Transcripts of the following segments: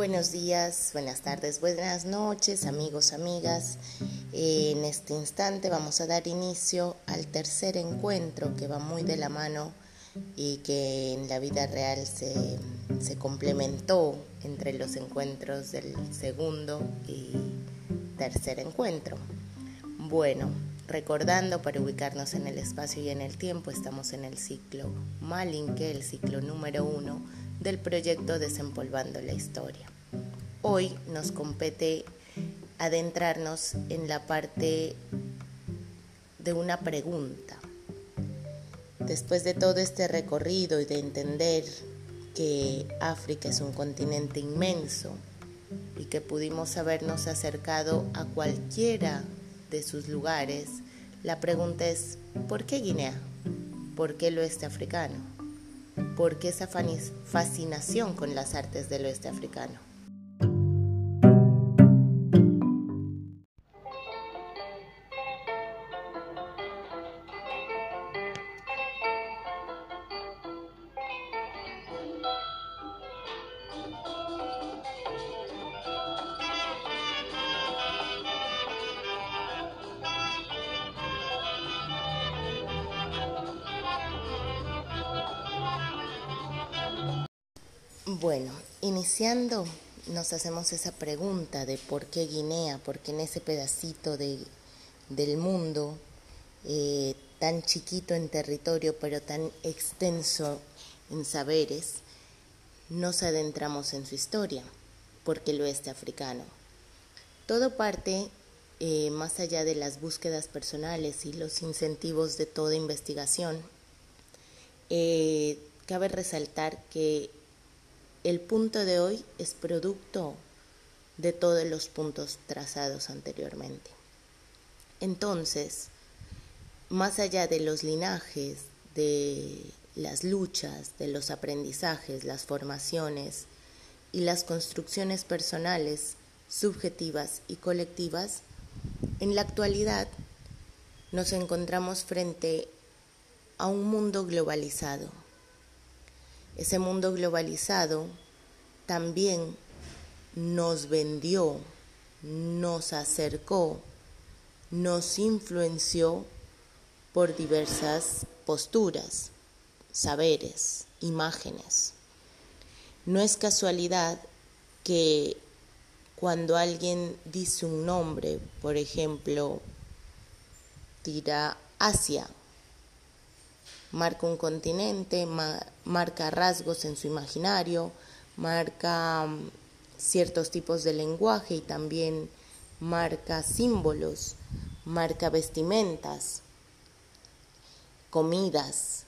Buenos días, buenas tardes, buenas noches, amigos, amigas. En este instante vamos a dar inicio al tercer encuentro que va muy de la mano y que en la vida real se, complementó entre los encuentros del segundo y tercer encuentro. Bueno, recordando para ubicarnos en el espacio y en el tiempo, estamos en el ciclo Malinque, el ciclo número uno del proyecto Desempolvando la Historia. Hoy nos compete adentrarnos en la parte de una pregunta. Después de todo este recorrido y de entender que África es un continente inmenso y que pudimos habernos acercado a cualquiera de sus lugares, la pregunta es, ¿por qué Guinea? ¿Por qué el oeste africano? ¿Por qué esa fascinación con las artes del oeste africano? Nos hacemos esa pregunta de por qué Guinea, por qué en ese pedacito de, del mundo, eh, tan chiquito en territorio pero tan extenso en saberes, nos adentramos en su historia, porque el oeste africano. Todo parte, eh, más allá de las búsquedas personales y los incentivos de toda investigación, eh, cabe resaltar que el punto de hoy es producto de todos los puntos trazados anteriormente. Entonces, más allá de los linajes, de las luchas, de los aprendizajes, las formaciones y las construcciones personales, subjetivas y colectivas, en la actualidad nos encontramos frente a un mundo globalizado ese mundo globalizado también nos vendió, nos acercó, nos influenció por diversas posturas, saberes, imágenes. No es casualidad que cuando alguien dice un nombre, por ejemplo, tira Asia, marca un continente, marca rasgos en su imaginario, marca mm, ciertos tipos de lenguaje y también marca símbolos, marca vestimentas, comidas.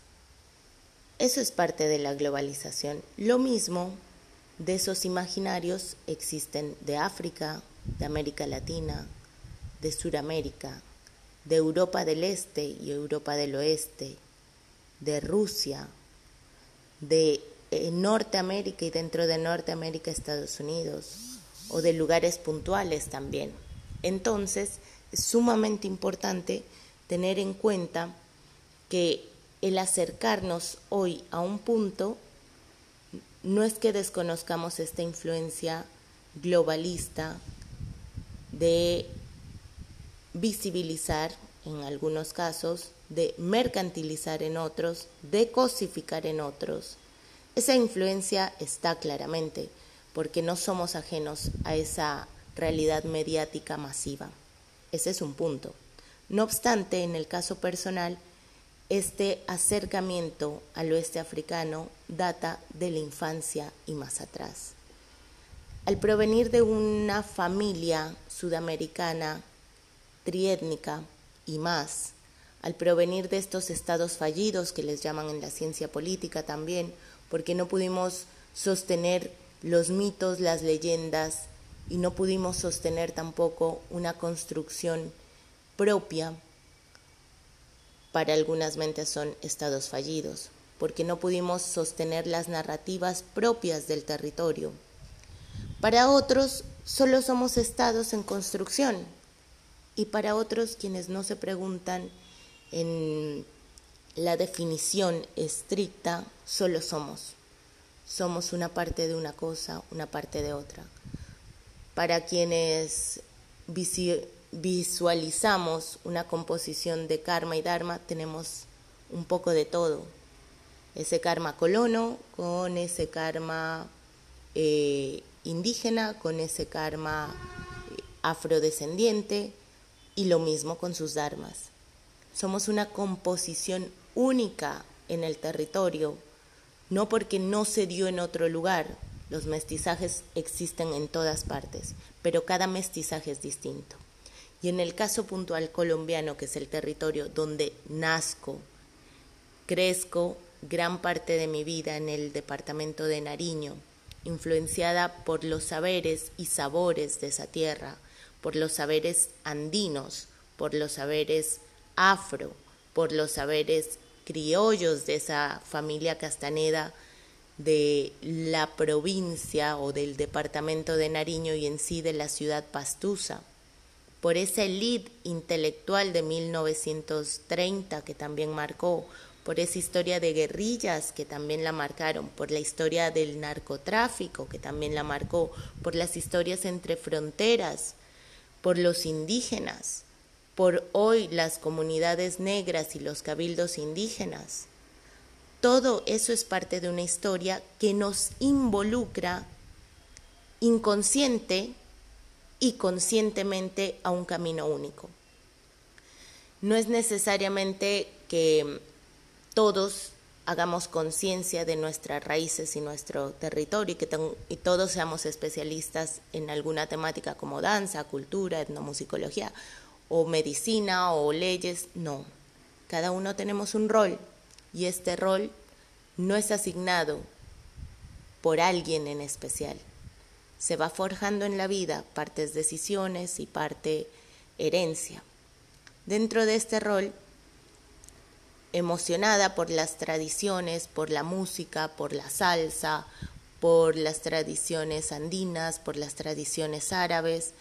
Eso es parte de la globalización. Lo mismo de esos imaginarios existen de África, de América Latina, de Suramérica, de Europa del Este y Europa del Oeste, de Rusia, de eh, Norteamérica y dentro de Norteamérica Estados Unidos, o de lugares puntuales también. Entonces, es sumamente importante tener en cuenta que el acercarnos hoy a un punto no es que desconozcamos esta influencia globalista de visibilizar en algunos casos de mercantilizar en otros, de cosificar en otros. Esa influencia está claramente, porque no somos ajenos a esa realidad mediática masiva. Ese es un punto. No obstante, en el caso personal, este acercamiento al oeste africano data de la infancia y más atrás. Al provenir de una familia sudamericana triétnica y más, al provenir de estos estados fallidos que les llaman en la ciencia política también, porque no pudimos sostener los mitos, las leyendas y no pudimos sostener tampoco una construcción propia. Para algunas mentes son estados fallidos, porque no pudimos sostener las narrativas propias del territorio. Para otros solo somos estados en construcción y para otros quienes no se preguntan en la definición estricta, solo somos. somos una parte de una cosa, una parte de otra. Para quienes visualizamos una composición de karma y dharma, tenemos un poco de todo. Ese karma colono con ese karma eh, indígena, con ese karma eh, afrodescendiente y lo mismo con sus dharmas. Somos una composición única en el territorio, no porque no se dio en otro lugar. Los mestizajes existen en todas partes, pero cada mestizaje es distinto. Y en el caso puntual colombiano, que es el territorio donde nazco, crezco gran parte de mi vida en el departamento de Nariño, influenciada por los saberes y sabores de esa tierra, por los saberes andinos, por los saberes afro, por los saberes criollos de esa familia castaneda de la provincia o del departamento de Nariño y en sí de la ciudad pastusa. Por esa elite intelectual de 1930 que también marcó, por esa historia de guerrillas que también la marcaron, por la historia del narcotráfico que también la marcó, por las historias entre fronteras, por los indígenas, por hoy las comunidades negras y los cabildos indígenas. Todo eso es parte de una historia que nos involucra inconsciente y conscientemente a un camino único. No es necesariamente que todos hagamos conciencia de nuestras raíces y nuestro territorio y que todos seamos especialistas en alguna temática como danza, cultura, etnomusicología o medicina o leyes, no. Cada uno tenemos un rol y este rol no es asignado por alguien en especial se va forjando en la vida, partes decisiones y parte herencia. Dentro de este rol, emocionada por las tradiciones, por la música, por la salsa, por las tradiciones andinas, por las tradiciones árabes,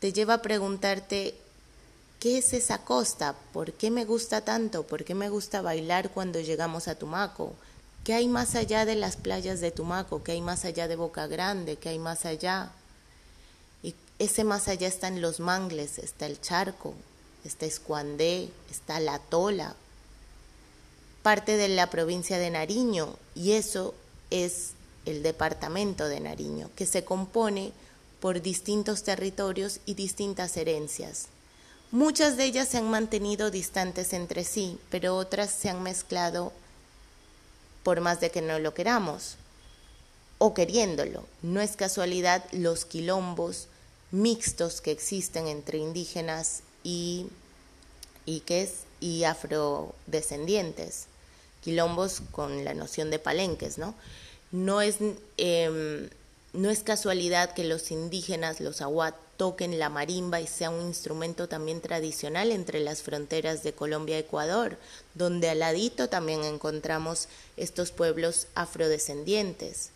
te lleva a preguntarte, ¿qué es esa costa? ¿Por qué me gusta tanto? ¿Por qué me gusta bailar cuando llegamos a Tumaco? ¿Qué hay más allá de las playas de Tumaco? ¿Qué hay más allá de Boca Grande? ¿Qué hay más allá? Y ese más allá están los mangles, está el charco, está Escuandé, está la Tola, parte de la provincia de Nariño, y eso es el departamento de Nariño, que se compone por distintos territorios y distintas herencias. Muchas de ellas se han mantenido distantes entre sí, pero otras se han mezclado por más de que no lo queramos o queriéndolo. No es casualidad los quilombos mixtos que existen entre indígenas y, y, y afrodescendientes. Quilombos con la noción de palenques, ¿no? No es, em, no es casualidad que los indígenas, los aguat, toquen la marimba y sea un instrumento también tradicional entre las fronteras de Colombia y Ecuador, donde al ladito también encontramos estos pueblos afrodescendientes.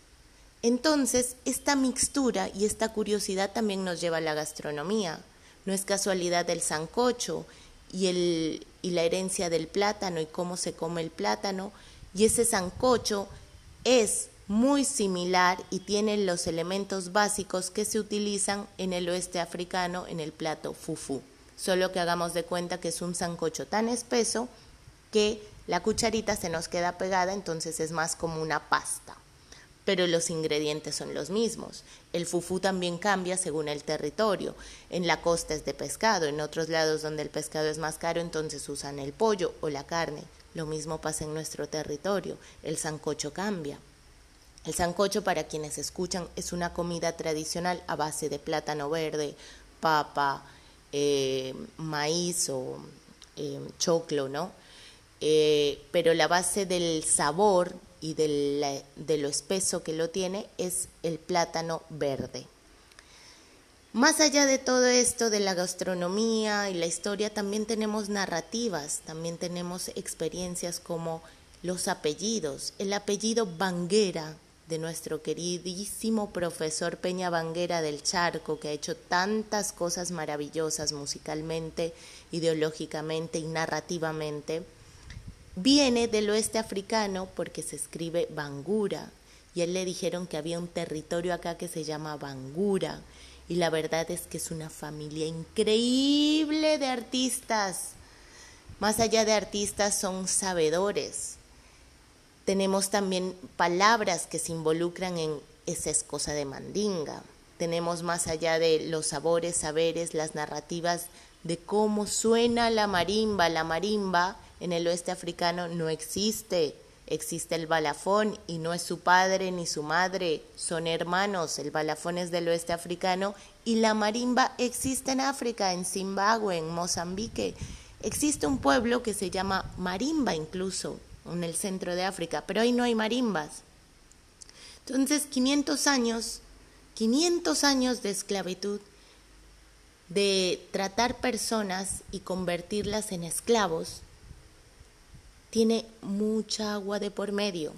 Entonces, esta mixtura y esta curiosidad también nos lleva a la gastronomía. No es casualidad el sancocho y, el, y la herencia del plátano y cómo se come el plátano, y ese sancocho es muy similar y tiene los elementos básicos que se utilizan en el oeste africano en el plato fufu. Solo que hagamos de cuenta que es un sancocho tan espeso que la cucharita se nos queda pegada, entonces es más como una pasta. Pero los ingredientes son los mismos. El fufu también cambia según el territorio. En la costa es de pescado, en otros lados donde el pescado es más caro, entonces usan el pollo o la carne. Lo mismo pasa en nuestro territorio. El sancocho cambia. El sancocho, para quienes escuchan, es una comida tradicional a base de plátano verde, papa, eh, maíz o eh, choclo, ¿no? Eh, pero la base del sabor y de lo espeso que lo tiene es el plátano verde. Más allá de todo esto de la gastronomía y la historia, también tenemos narrativas, también tenemos experiencias como los apellidos. El apellido Banguera de nuestro queridísimo profesor Peña Banguera del Charco, que ha hecho tantas cosas maravillosas musicalmente, ideológicamente y narrativamente, viene del oeste africano porque se escribe Bangura y él le dijeron que había un territorio acá que se llama Bangura y la verdad es que es una familia increíble de artistas. Más allá de artistas son sabedores. Tenemos también palabras que se involucran en esa es cosa de mandinga. Tenemos más allá de los sabores, saberes, las narrativas de cómo suena la marimba. La marimba en el oeste africano no existe existe el balafón y no es su padre ni su madre, son hermanos. El balafón es del oeste africano y la marimba existe en África, en Zimbabue, en Mozambique. Existe un pueblo que se llama Marimba incluso, en el centro de África, pero ahí no hay marimbas. Entonces, 500 años, 500 años de esclavitud, de tratar personas y convertirlas en esclavos, tiene mucha agua de por medio,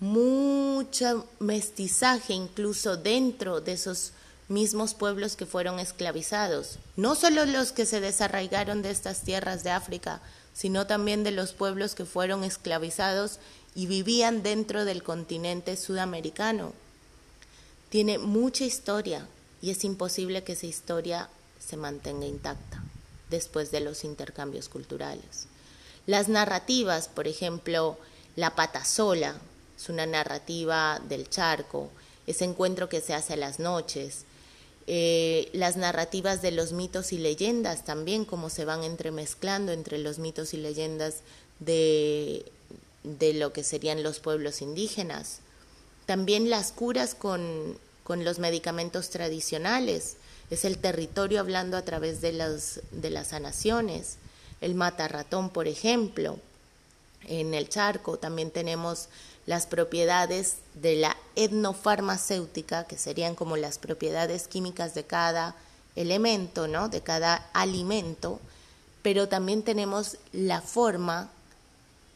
mucho mestizaje incluso dentro de esos mismos pueblos que fueron esclavizados, no solo los que se desarraigaron de estas tierras de África, sino también de los pueblos que fueron esclavizados y vivían dentro del continente sudamericano. Tiene mucha historia y es imposible que esa historia se mantenga intacta después de los intercambios culturales. Las narrativas, por ejemplo, La pata sola, es una narrativa del charco, ese encuentro que se hace a las noches, eh, las narrativas de los mitos y leyendas también, como se van entremezclando entre los mitos y leyendas de, de lo que serían los pueblos indígenas. También las curas con, con los medicamentos tradicionales, es el territorio hablando a través de, las de las sanaciones el matarratón, por ejemplo. En el charco también tenemos las propiedades de la etnofarmacéutica, que serían como las propiedades químicas de cada elemento, ¿no? de cada alimento, pero también tenemos la forma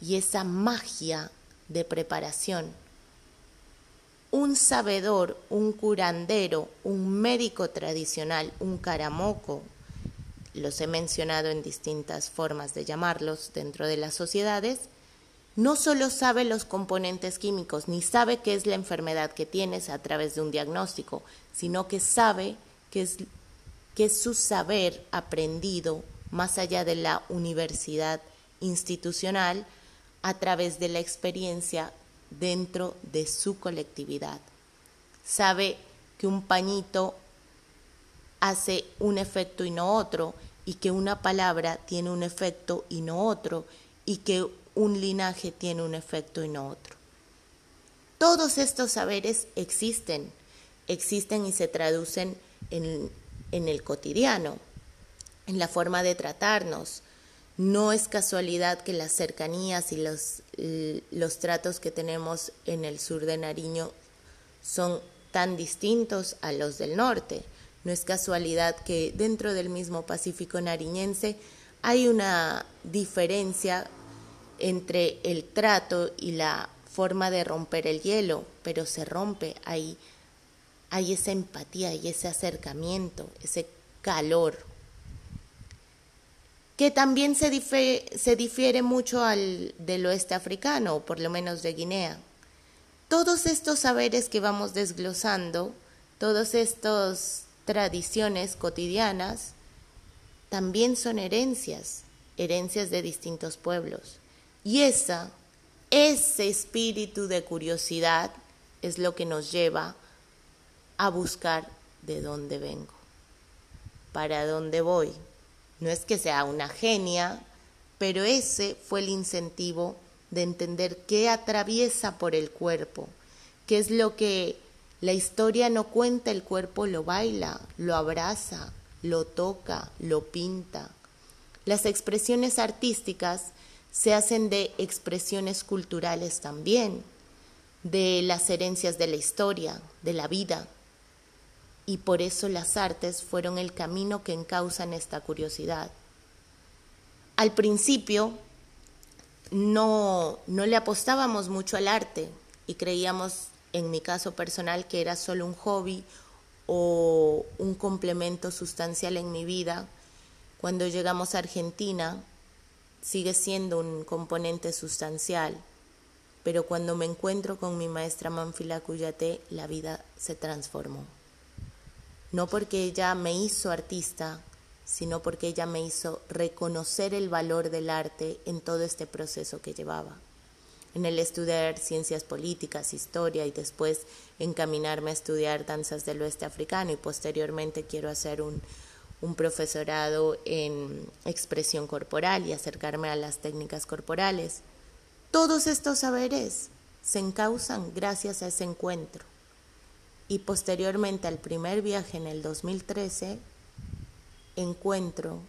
y esa magia de preparación. Un sabedor, un curandero, un médico tradicional, un caramoco, los he mencionado en distintas formas de llamarlos dentro de las sociedades, no solo sabe los componentes químicos, ni sabe qué es la enfermedad que tienes a través de un diagnóstico, sino que sabe que es, que es su saber aprendido más allá de la universidad institucional a través de la experiencia dentro de su colectividad. Sabe que un pañito hace un efecto y no otro, y que una palabra tiene un efecto y no otro, y que un linaje tiene un efecto y no otro. Todos estos saberes existen, existen y se traducen en, en el cotidiano, en la forma de tratarnos. No es casualidad que las cercanías y los, los tratos que tenemos en el sur de Nariño son tan distintos a los del norte. No es casualidad que dentro del mismo Pacífico nariñense hay una diferencia entre el trato y la forma de romper el hielo, pero se rompe, hay, esa empatía y ese acercamiento, ese calor, que también se difiere, se difiere mucho al del oeste africano, o por lo menos de Guinea. Todos estos saberes que vamos desglosando, todos estos tradiciones cotidianas también son herencias, herencias de distintos pueblos. Y esa, ese espíritu de curiosidad es lo que nos lleva a buscar de dónde vengo, para dónde voy. No es que sea una genia, pero ese fue el incentivo de entender qué atraviesa por el cuerpo, qué es lo que la historia no cuenta, el cuerpo lo baila, lo abraza, lo toca, lo pinta. Las expresiones artísticas se hacen de expresiones culturales también, de las herencias de la historia, de la vida. Y por eso las artes fueron el camino que encausan esta curiosidad. Al principio no, no le apostábamos mucho al arte y creíamos en mi caso personal, que era solo un hobby o un complemento sustancial en mi vida, cuando llegamos a Argentina sigue siendo un componente sustancial. pero cuando me encuentro con mi maestra Manfila Cuyate, la vida se transformó. No porque ella me hizo artista, sino porque ella me hizo reconocer el valor del arte en todo este proceso que llevaba. En el estudiar ciencias políticas, historia y después encaminarme a estudiar danzas del oeste africano y posteriormente quiero hacer un, un profesorado en expresión corporal y acercarme a las técnicas corporales. Todos estos saberes se encausan gracias a ese encuentro. Y posteriormente al primer viaje en el 2013, encuentro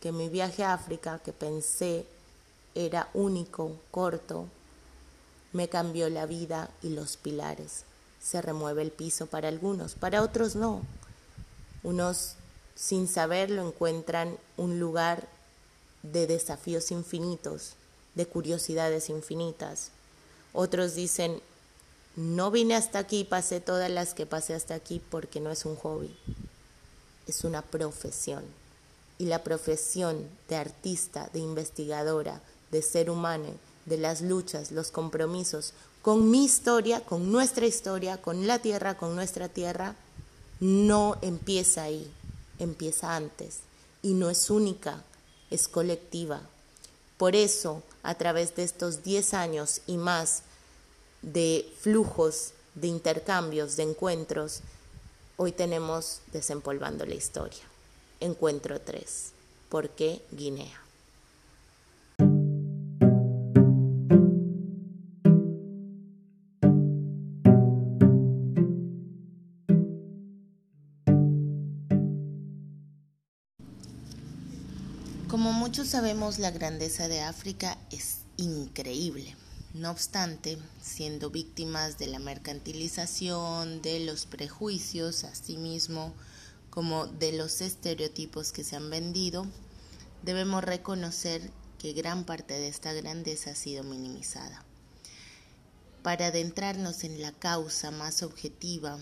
que mi viaje a África, que pensé era único, corto, me cambió la vida y los pilares. Se remueve el piso para algunos, para otros no. Unos sin saberlo encuentran un lugar de desafíos infinitos de curiosidades infinitas. Otros dicen, no vine hasta aquí, pasé todas las que pasé hasta aquí porque no es un hobby, es una profesión. Y la profesión de artista, de investigadora, de ser humano, de las luchas, los compromisos, con mi historia, con nuestra historia, con la tierra, con nuestra tierra, no empieza ahí, empieza antes. Y no es única, es colectiva. Por eso, a través de estos 10 años y más de flujos, de intercambios, de encuentros, hoy tenemos Desempolvando la Historia. Encuentro 3. ¿Por qué Guinea? Sabemos, la grandeza de África es increíble. No obstante, siendo víctimas de la mercantilización, de los prejuicios, asimismo como de los estereotipos que se han vendido, debemos reconocer que gran parte de esta grandeza ha sido minimizada. Para adentrarnos en la causa más objetiva,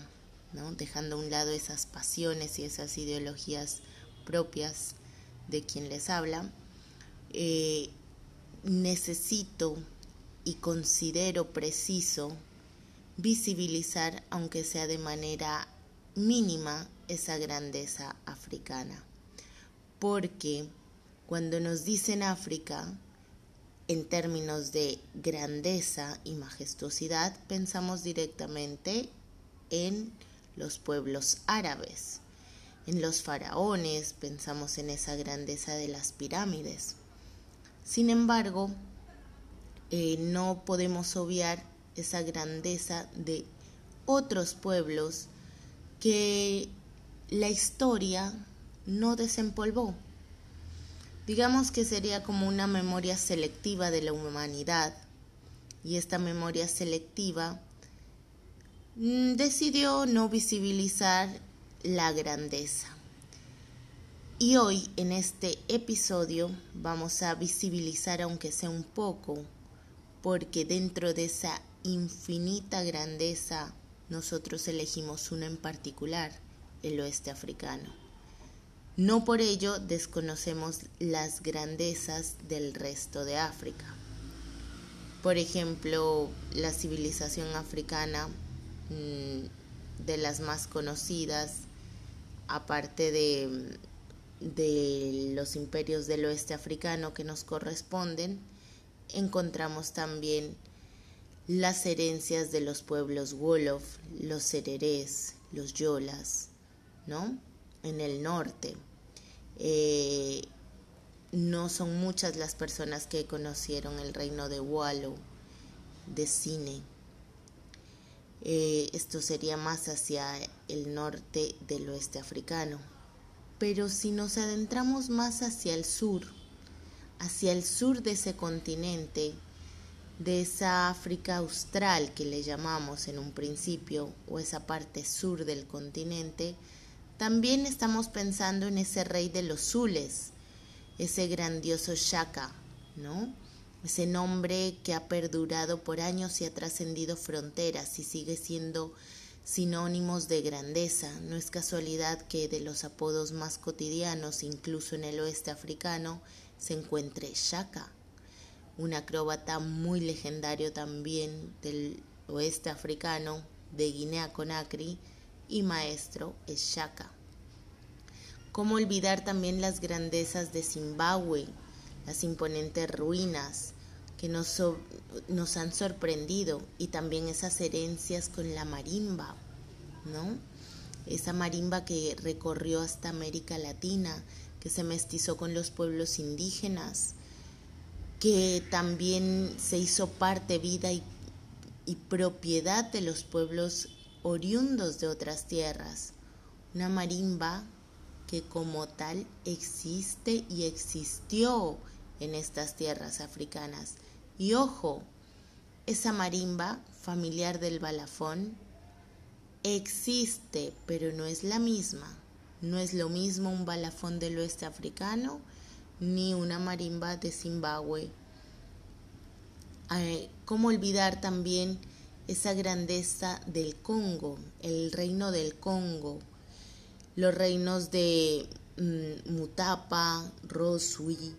dejando a un lado esas pasiones y esas ideologías propias de quien les habla, eh, necesito y considero preciso visibilizar, aunque sea de manera mínima, esa grandeza africana. Porque cuando nos dicen África, en términos de grandeza y majestuosidad, pensamos directamente en los pueblos árabes, en los faraones, pensamos en esa grandeza de las pirámides. Sin embargo, eh, no podemos obviar esa grandeza de otros pueblos que la historia no desempolvó. Digamos que sería como una memoria selectiva de la humanidad y esta memoria selectiva mm, decidió no visibilizar la grandeza. Y hoy en este episodio vamos a visibilizar, aunque sea un poco, porque dentro de esa infinita grandeza nosotros elegimos una en particular, el oeste africano. No por ello desconocemos las grandezas del resto de África. Por ejemplo, la civilización africana, mm, de las más conocidas, aparte de, de los imperios del oeste africano que nos corresponden, encontramos también las herencias de los pueblos Wolof, los Sererés, los Yolas, ¿no? En el norte. Eh, no son muchas las personas que conocieron el reino de Wallo, de Cine, eh, esto sería más hacia el norte del oeste africano. Pero si nos adentramos más hacia el sur, hacia el sur de ese continente, de esa África austral que le llamamos en un principio, o esa parte sur del continente, también estamos pensando en ese rey de los Zules, ese grandioso Shaka, ¿no? ese nombre que ha perdurado por años y ha trascendido fronteras y sigue siendo sinónimos de grandeza. No es casualidad que de los apodos más cotidianos, incluso en el oeste africano, se encuentre Shaka. un acróbata muy legendario también del oeste africano de Guinea Conakry y maestro es Shaka. ¿Cómo olvidar también las grandezas de Zimbabue, las imponentes ruinas que nos, han sorprendido y también esas herencias con la marimba, ¿no? Esa marimba que recorrió hasta América Latina, que se mestizó con los pueblos indígenas, que también se hizo parte, vida y, y propiedad de los pueblos oriundos de otras tierras. Una marimba que como tal existe y existió en estas tierras africanas. Y ojo, esa marimba familiar del balafón existe, pero no es la misma. No es lo mismo un balafón del oeste africano ni una marimba de Zimbabue. ¿Cómo olvidar también esa grandeza del Congo, el reino del Congo, los reinos de mm, Mutapa, Rosui,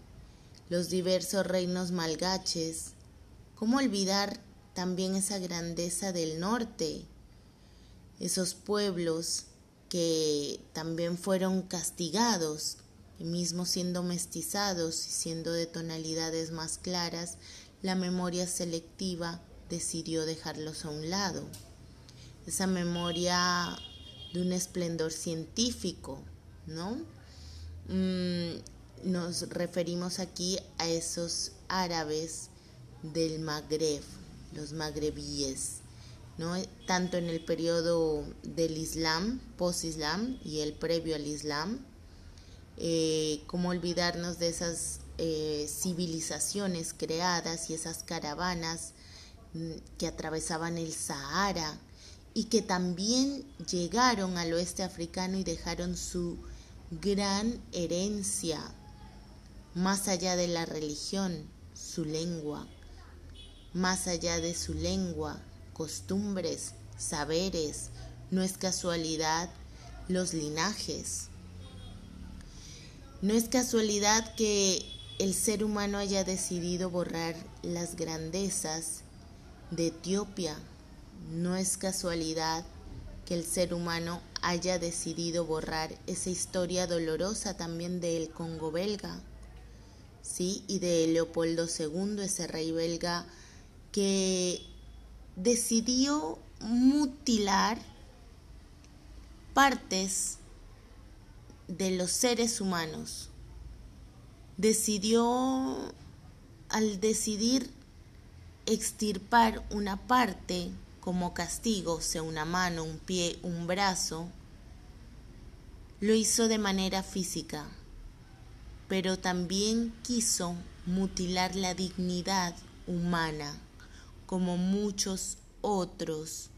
los diversos reinos malgaches? ¿Cómo olvidar también esa grandeza del norte, esos pueblos que también fueron castigados, mismo siendo mestizados y siendo de tonalidades más claras, la memoria selectiva decidió dejarlos a un lado. Esa memoria de un esplendor científico, ¿no? Mm, nos referimos aquí a esos árabes del Magreb, los magrebíes, tanto en el periodo del Islam, post-Islam y el previo al Islam, eh, como olvidarnos de esas eh, civilizaciones creadas y esas caravanas mm, que atravesaban el Sahara y que también llegaron al oeste africano y dejaron su gran herencia más allá de la religión, su lengua, más allá de su lengua, costumbres, saberes, no es casualidad los linajes. No es casualidad que el ser humano haya decidido borrar las grandezas de Etiopía. No es casualidad que el ser humano haya decidido borrar esa historia dolorosa también del Congo belga, ¿sí? Y de Leopoldo II, ese rey belga que decidió mutilar partes de los seres humanos. Decidió, al decidir extirpar una parte como castigo, sea una mano, un pie, un brazo, lo hizo de manera física, pero también quiso mutilar la dignidad humana como muchos otros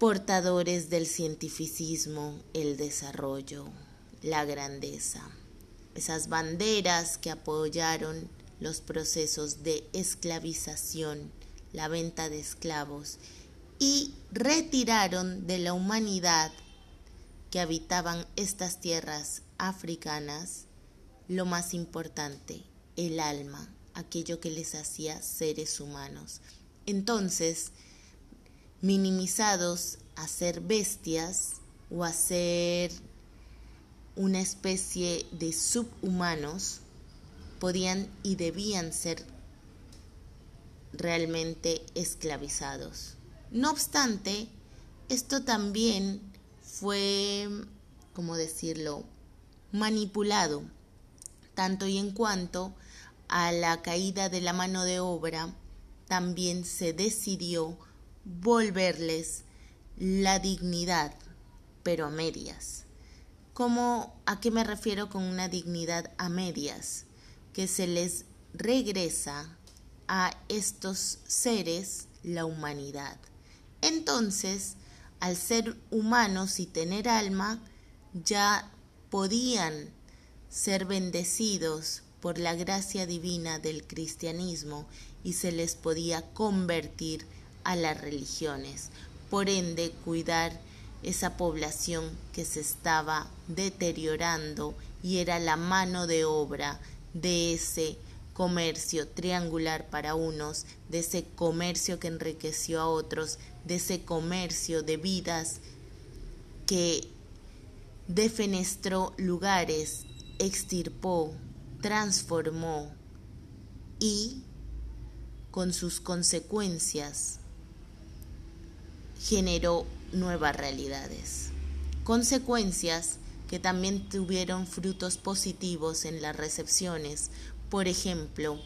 portadores del cientificismo, el desarrollo, la grandeza. Esas banderas que apoyaron los procesos de esclavización, la venta de esclavos y retiraron de la humanidad que habitaban estas tierras africanas lo más importante, el alma, aquello que les hacía seres humanos. Entonces, minimizados a ser bestias o a ser una especie de subhumanos, podían y debían ser realmente esclavizados. No obstante, esto también fue, como decirlo?, manipulado, tanto y en cuanto a la caída de la mano de obra, también se decidió volverles la dignidad, pero a medias. ¿Cómo, ¿A qué me refiero con una dignidad a medias? Que se les regresa a estos seres la humanidad. Entonces, al ser humanos y tener alma, ya podían ser bendecidos por la gracia divina del cristianismo y se les podía convertir a las religiones. Por ende, cuidar esa población que se estaba deteriorando y era la mano de obra de ese comercio triangular para unos, de ese comercio que enriqueció a otros, de ese comercio de vidas que defenestró lugares, extirpó, transformó y con sus consecuencias generó nuevas realidades. Consecuencias que también tuvieron frutos positivos en las recepciones, por ejemplo,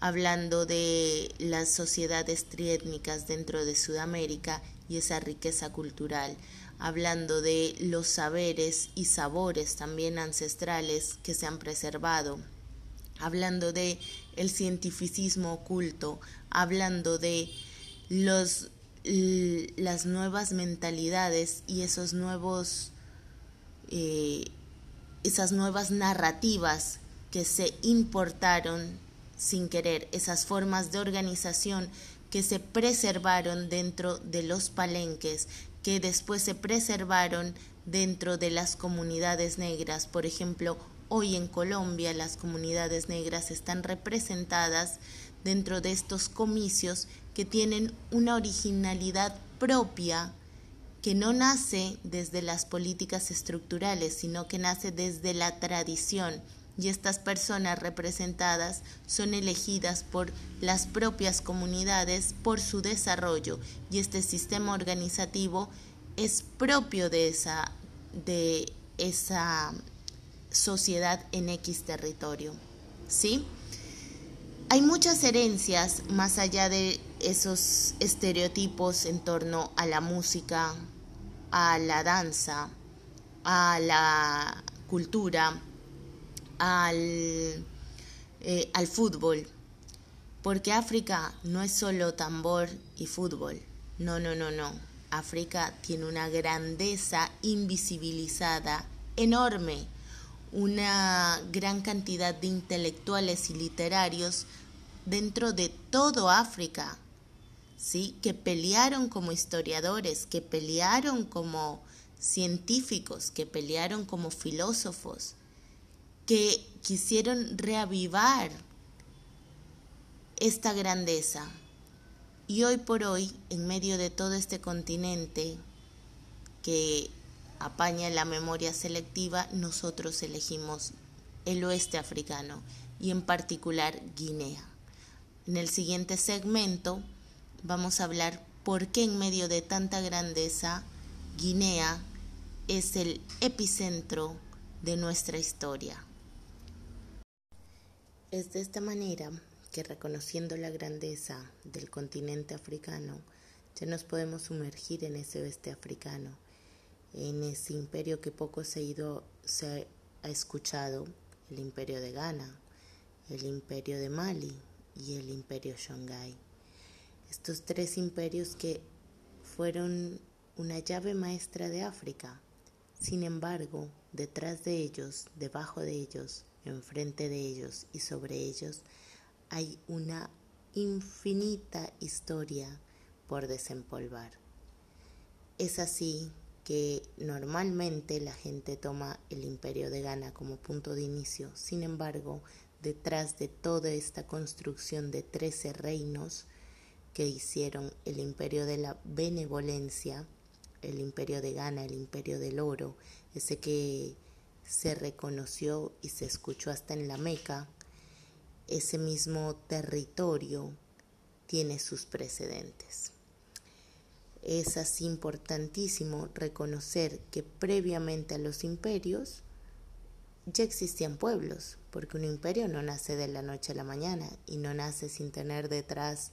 hablando de las sociedades triétnicas dentro de Sudamérica y esa riqueza cultural, hablando de los saberes y sabores también ancestrales que se han preservado, hablando de el cientificismo oculto, hablando de los las nuevas mentalidades y esos nuevos eh, esas nuevas narrativas que se importaron sin querer, esas formas de organización que se preservaron dentro de los palenques, que después se preservaron dentro de las comunidades negras. Por ejemplo, hoy en Colombia las comunidades negras están representadas dentro de estos comicios que tienen una originalidad propia que no nace desde las políticas estructurales, sino que nace desde la tradición. Y estas personas representadas son elegidas por las propias comunidades por su desarrollo y este sistema organizativo es propio de esa, de esa sociedad en X territorio. ¿Sí? Hay muchas herencias más allá de esos estereotipos en torno a la música, a la danza, a la cultura, al, eh, al fútbol. Porque África no es solo tambor y fútbol. No, no, no, no. África tiene una grandeza invisibilizada enorme, una gran cantidad de intelectuales y literarios dentro de todo África, ¿sí? que pelearon como historiadores, que pelearon como científicos, que pelearon como filósofos, que quisieron reavivar esta grandeza. Y hoy por hoy, en medio de todo este continente que apaña la memoria selectiva, nosotros elegimos el oeste africano y en particular Guinea. En el siguiente segmento vamos a hablar por qué en medio de tanta grandeza Guinea es el epicentro de nuestra historia. Es de esta manera que reconociendo la grandeza del continente africano, ya nos podemos sumergir en ese oeste africano, en ese imperio que poco se ha, ido, se ha escuchado, el imperio de Ghana, el imperio de Mali, y el imperio Shanghai. Estos tres imperios que fueron una llave maestra de África. Sin embargo, detrás de ellos, debajo de ellos, enfrente de ellos y sobre ellos hay una infinita historia por desempolvar. Es así que normalmente la gente toma el imperio de Ghana como punto de inicio, sin embargo, detrás de toda esta construcción de trece reinos que hicieron el imperio de la benevolencia, el imperio de Ghana, el imperio del oro, ese que se reconoció y se escuchó hasta en la Meca, ese mismo territorio tiene sus precedentes. Es así importantísimo reconocer que previamente a los imperios ya existían pueblos, porque un imperio no nace de la noche a la mañana y no nace sin tener detrás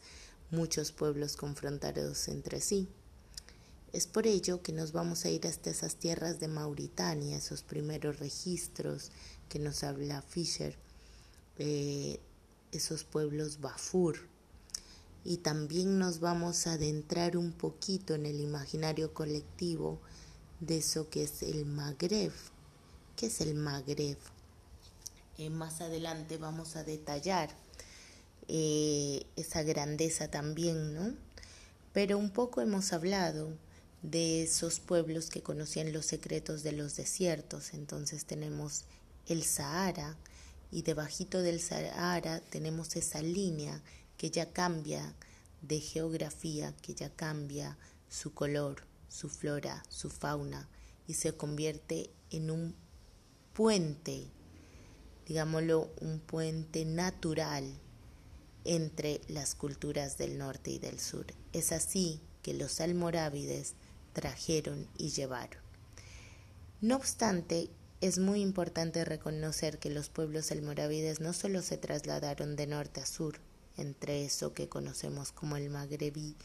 muchos pueblos confrontados entre sí. Es por ello que nos vamos a ir hasta esas tierras de Mauritania, esos primeros registros que nos habla Fisher, eh, esos pueblos Bafur. Y también nos vamos a adentrar un poquito en el imaginario colectivo de eso que es el Magreb, ¿Qué es el Magreb? Eh, más adelante vamos a detallar eh, esa grandeza también, ¿no? Pero un poco hemos hablado de esos pueblos que conocían los secretos de los desiertos. Entonces tenemos el Sahara, y debajito del Sahara tenemos esa línea que ya cambia de geografía, que ya cambia su color, su flora, su fauna y se convierte en un puente, digámoslo, un puente natural entre las culturas del norte y del sur. Es así que los almorávides trajeron y llevaron. No obstante, es muy importante reconocer que los pueblos almorávides no solo se trasladaron de norte a sur, entre eso que conocemos como el magrebí,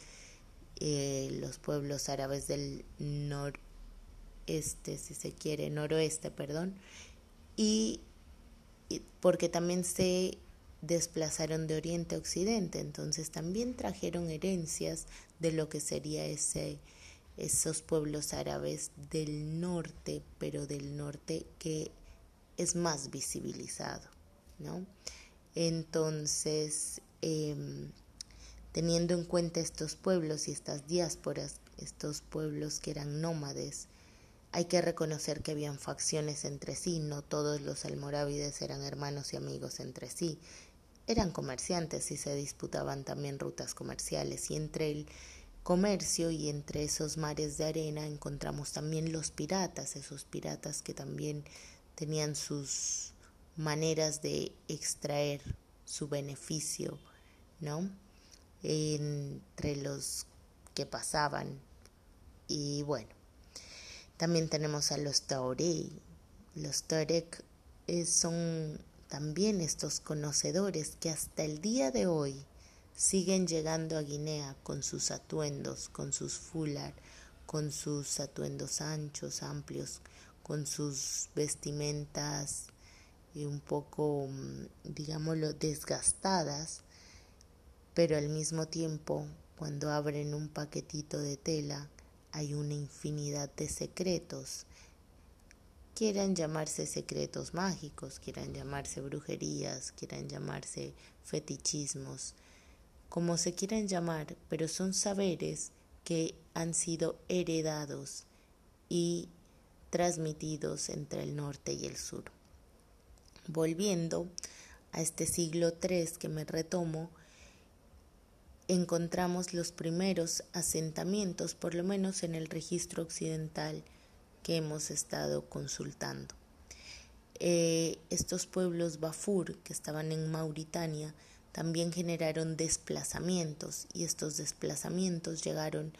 eh, los pueblos árabes del noreste, si se quiere, noroeste, perdón, y porque también se desplazaron de oriente a occidente, entonces también trajeron herencias de lo que sería ese esos pueblos árabes del norte, pero del norte que es más visibilizado, ¿no? Entonces, em, teniendo en cuenta estos pueblos y estas diásporas, estos pueblos que eran nómades, hay que reconocer que habían facciones entre sí, no todos los almorávides eran hermanos y amigos entre sí, eran comerciantes y se disputaban también rutas comerciales y entre el comercio y entre esos mares de arena encontramos también los piratas, esos piratas que también tenían sus maneras de extraer su beneficio, ¿no? Entre los que pasaban. Y bueno, también tenemos a los Taorei. Los Tarek eh, son también estos conocedores que hasta el día de hoy siguen llegando a Guinea con sus atuendos, con sus fular, con sus atuendos anchos, amplios, con sus vestimentas y un poco, mm, digámoslo, desgastadas, pero al mismo tiempo, cuando abren un paquetito de tela, hay una infinidad de secretos. Quieran llamarse secretos mágicos, quieran llamarse brujerías, quieran llamarse fetichismos, como se quieran llamar, pero son saberes que han sido heredados y transmitidos entre el norte y el sur. Volviendo a este siglo III que me retomo, encontramos los primeros asentamientos, por lo menos en el registro occidental que hemos estado consultando. Eh, estos pueblos Bafur que estaban en Mauritania también generaron desplazamientos y estos desplazamientos llegaron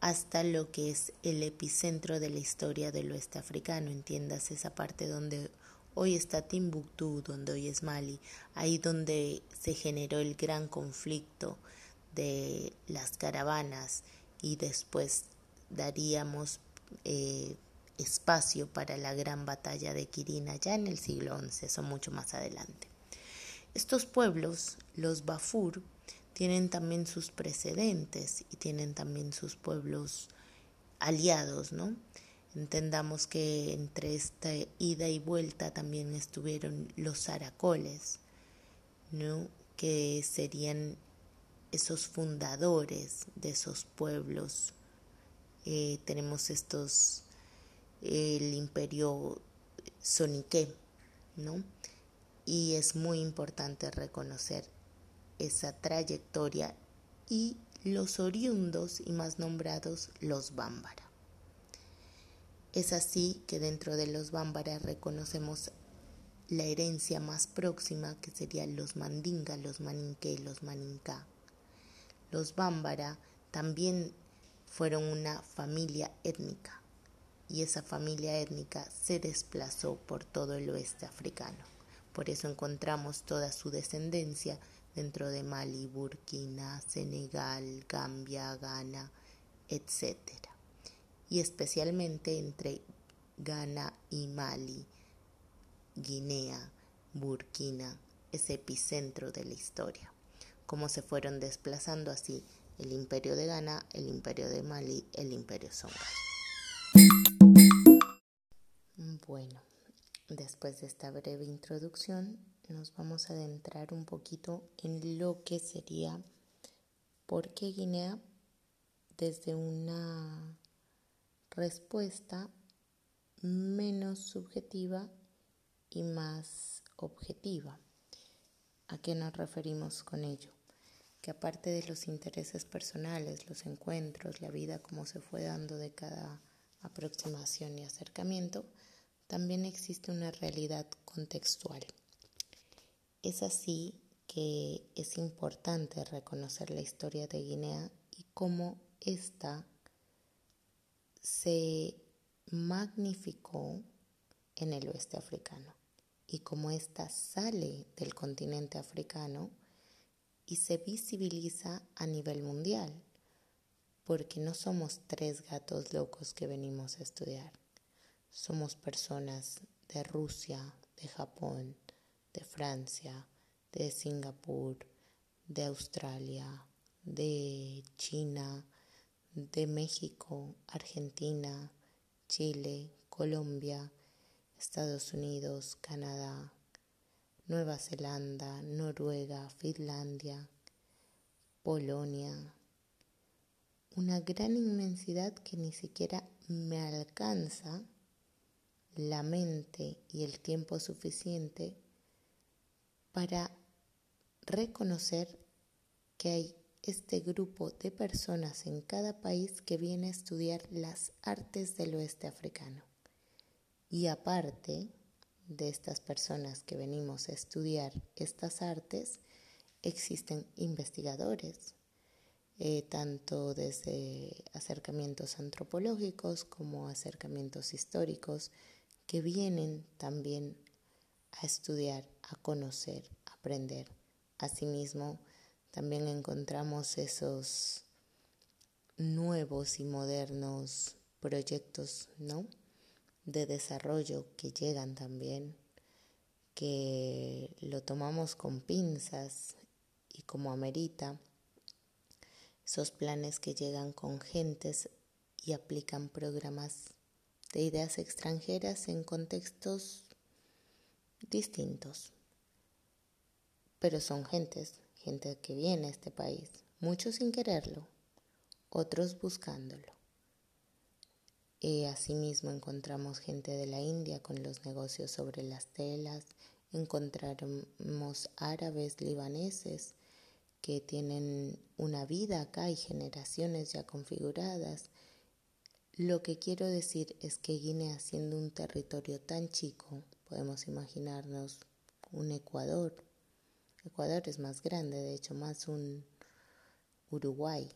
hasta lo que es el epicentro de la historia del oeste africano, entiendas esa parte donde hoy está Timbuktu, donde hoy es Mali, ahí donde se generó el gran conflicto de las caravanas y después daríamos eh, espacio para la gran batalla de Quirina ya en el siglo XI, eso mucho más adelante. Estos pueblos, los Bafur, tienen también sus precedentes y tienen también sus pueblos aliados, ¿no? Entendamos que entre esta ida y vuelta también estuvieron los aracoles, ¿no? Que serían esos fundadores de esos pueblos. Eh, tenemos estos, el imperio soniqué, ¿no? Y es muy importante reconocer esa trayectoria y los oriundos y más nombrados los bámbara. Es así que dentro de los bámbara reconocemos la herencia más próxima que serían los mandinga, los maninqué, los maninca. Los bámbara también fueron una familia étnica y esa familia étnica se desplazó por todo el oeste africano. Por eso encontramos toda su descendencia dentro de Mali, Burkina, Senegal, Gambia, Ghana, etc. Y especialmente entre Ghana y Mali, Guinea, Burkina, ese epicentro de la historia. Cómo se fueron desplazando así el imperio de Ghana, el imperio de Mali, el imperio Songhai. Bueno, Después de esta breve introducción, nos vamos a adentrar un poquito en lo que sería por qué Guinea desde una respuesta menos subjetiva y más objetiva. ¿A qué nos referimos con ello? Que aparte de los intereses personales, los encuentros, la vida como se fue dando de cada aproximación y acercamiento, también existe una realidad contextual. Es así que es importante reconocer la historia de Guinea y cómo ésta se magnificó en el oeste africano y cómo ésta sale del continente africano y se visibiliza a nivel mundial, porque no somos tres gatos locos que venimos a estudiar, somos personas de Rusia, de Japón, de Francia, de Singapur, de Australia, de China, de México, Argentina, Chile, Colombia, Estados Unidos, Canadá, Nueva Zelanda, Noruega, Finlandia, Polonia. Una gran inmensidad que ni siquiera me alcanza la mente y el tiempo suficiente para reconocer que hay este grupo de personas en cada país que viene a estudiar las artes del oeste africano. Y aparte de estas personas que venimos a estudiar estas artes, existen investigadores, eh, tanto desde acercamientos antropológicos como acercamientos históricos, que vienen también a estudiar, a conocer, a aprender. Asimismo, también encontramos esos nuevos y modernos proyectos, ¿no? de desarrollo que llegan también, que lo tomamos con pinzas y como amerita, esos planes que llegan con gentes y aplican programas de ideas extranjeras en contextos distintos. Pero son gentes, gente que viene a este país, muchos sin quererlo, otros buscándolo. Y asimismo encontramos gente de la India con los negocios sobre las telas, encontramos árabes libaneses que tienen una vida acá y generaciones ya configuradas. Lo que quiero decir es que Guinea, siendo un territorio tan chico, podemos imaginarnos un Ecuador, Ecuador es más grande, de hecho, más un Uruguay,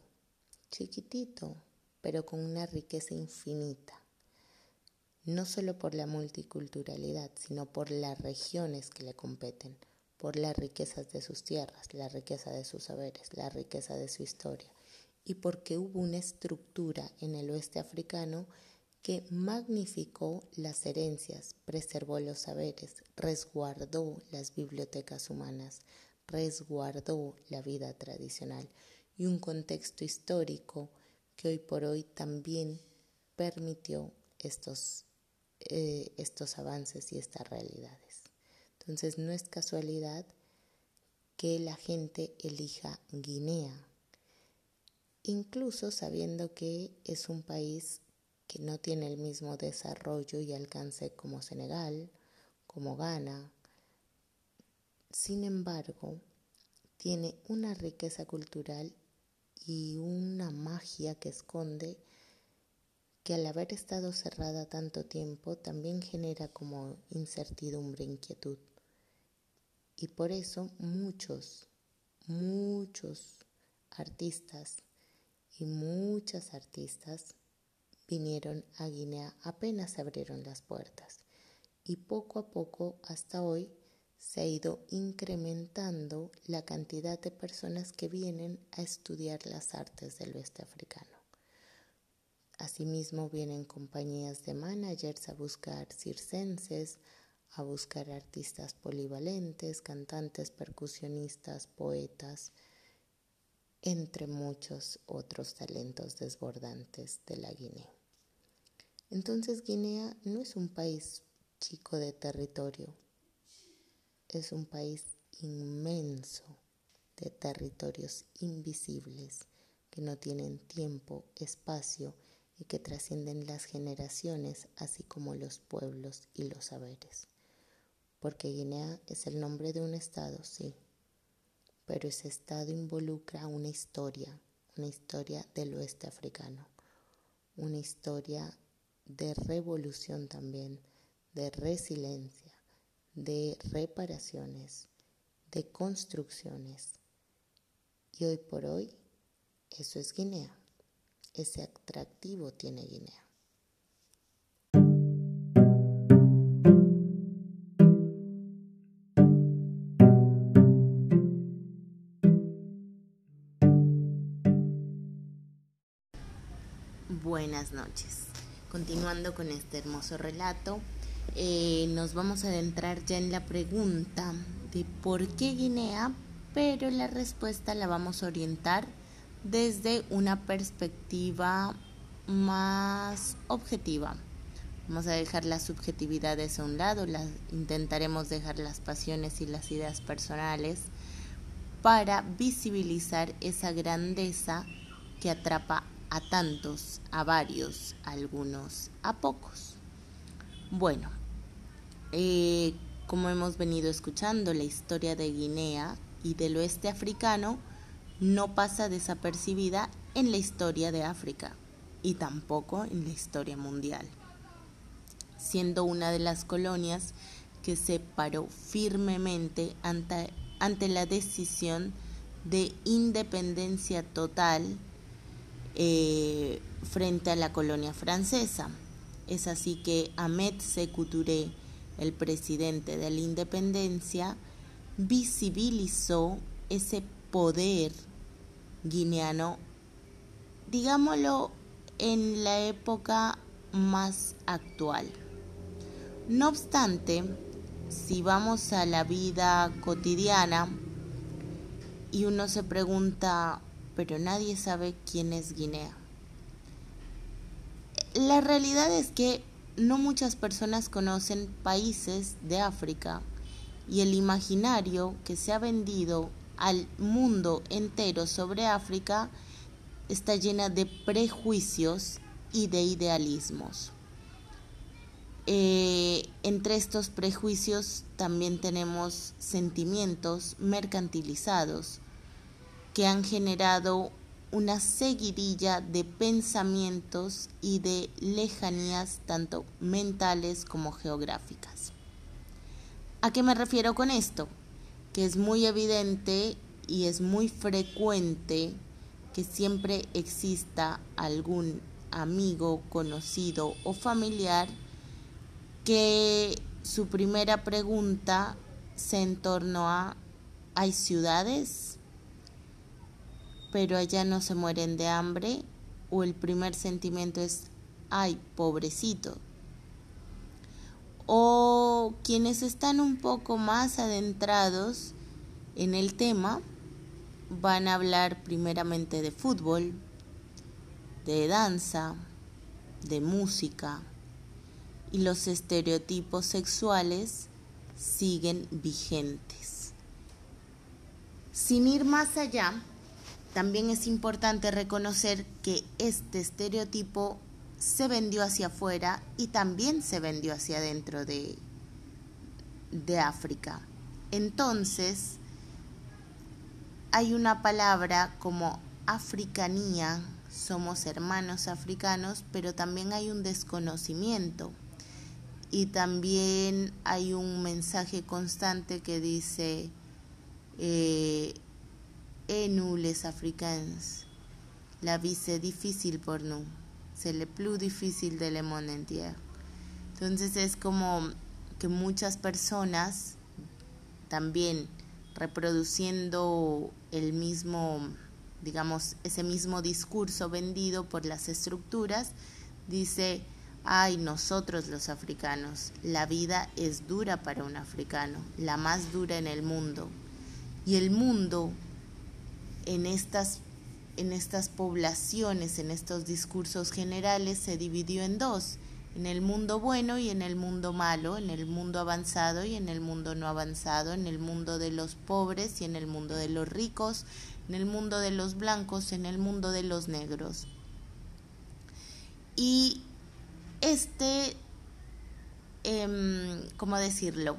chiquitito, pero con una riqueza infinita, no solo por la multiculturalidad, sino por las regiones que le competen, por las riquezas de sus tierras, la riqueza de sus saberes, la riqueza de su historia, y porque hubo una estructura en el oeste africano que magnificó las herencias, preservó los saberes, resguardó las bibliotecas humanas, resguardó la vida tradicional y un contexto histórico que hoy por hoy también permitió estos, eh, estos avances y estas realidades. Entonces no es casualidad que la gente elija Guinea, incluso sabiendo que es un país que no tiene el mismo desarrollo y alcance como Senegal, como Ghana. Sin embargo, tiene una riqueza cultural y una magia que esconde que al haber estado cerrada tanto tiempo también genera como incertidumbre, inquietud. Y por eso muchos, muchos artistas y muchas artistas vinieron a Guinea apenas abrieron las puertas y poco a poco hasta hoy se ha ido incrementando la cantidad de personas que vienen a estudiar las artes del oeste africano. Asimismo vienen compañías de managers a buscar circenses, a buscar artistas polivalentes, cantantes, percusionistas, poetas, entre muchos otros talentos desbordantes de la Guinea. Entonces Guinea no es un país chico de territorio, es un país inmenso de territorios invisibles que no tienen tiempo, espacio y que trascienden las generaciones, así como los pueblos y los saberes. porque Guinea es el nombre de un estado, sí, pero ese estado involucra una historia, una historia del oeste africano, una historia de revolución también, de resiliencia, de reparaciones, de construcciones. Y hoy por hoy, eso es Guinea. Ese atractivo tiene Guinea. Buenas noches. Continuando con este hermoso relato, eh, nos vamos a adentrar ya en la pregunta de por qué Guinea, pero la respuesta la vamos a orientar desde una perspectiva más objetiva. Vamos a dejar las subjetividades a un lado, las, intentaremos dejar las pasiones y las ideas personales para visibilizar esa grandeza que atrapa a tantos, a varios, a algunos, a pocos. Bueno, eh, como hemos venido escuchando, la historia de Guinea y del oeste africano no pasa desapercibida en la historia de África y tampoco en la historia mundial, siendo una de las colonias que se paró firmemente ante, ante la decisión de independencia total eh, frente a la colonia francesa. Es así que Ahmed Sékou Touré, el presidente de la independencia, visibilizó ese poder guineano, digámoslo, en la época más actual. No obstante, si vamos a la vida cotidiana y uno se pregunta, pero nadie sabe quién es Guinea. La realidad es que no muchas personas conocen países de África y el imaginario que se ha vendido al mundo entero sobre África está llena de prejuicios y de idealismos. Eh, entre estos prejuicios también tenemos sentimientos mercantilizados que han generado una seguidilla de pensamientos y de lejanías tanto mentales como geográficas. ¿A qué me refiero con esto? Que es muy evidente y es muy frecuente que siempre exista algún amigo, conocido o familiar que su primera pregunta se en torno a ¿hay ciudades? Pero allá no se mueren de hambre o el primer sentimiento es, ay, pobrecito. O quienes están un poco más adentrados en el tema van a hablar primeramente de fútbol, de danza, de música y los estereotipos sexuales siguen vigentes. Sin ir más allá, también es importante reconocer que este estereotipo se vendió hacia afuera y también se vendió hacia adentro de, de África. Entonces, hay una palabra como africanía, somos hermanos africanos, pero también hay un desconocimiento y también hay un mensaje constante que dice eh, nous les africains, la vie c'est difficile pour nous, c'est le plus difficile de le monde entier. Entonces es como que muchas personas también reproduciendo el mismo, digamos, ese mismo discurso vendido por las estructuras, dice, ay, nosotros los africanos, la vida es dura para un africano, la más dura en el mundo. Y el mundo en estas, en estas poblaciones, en estos discursos generales, se dividió en dos, en el mundo bueno y en el mundo malo, en el mundo avanzado y en el mundo no avanzado, en el mundo de los pobres y en el mundo de los ricos, en el mundo de los blancos, en el mundo de los negros. Y este, eh, ¿cómo decirlo?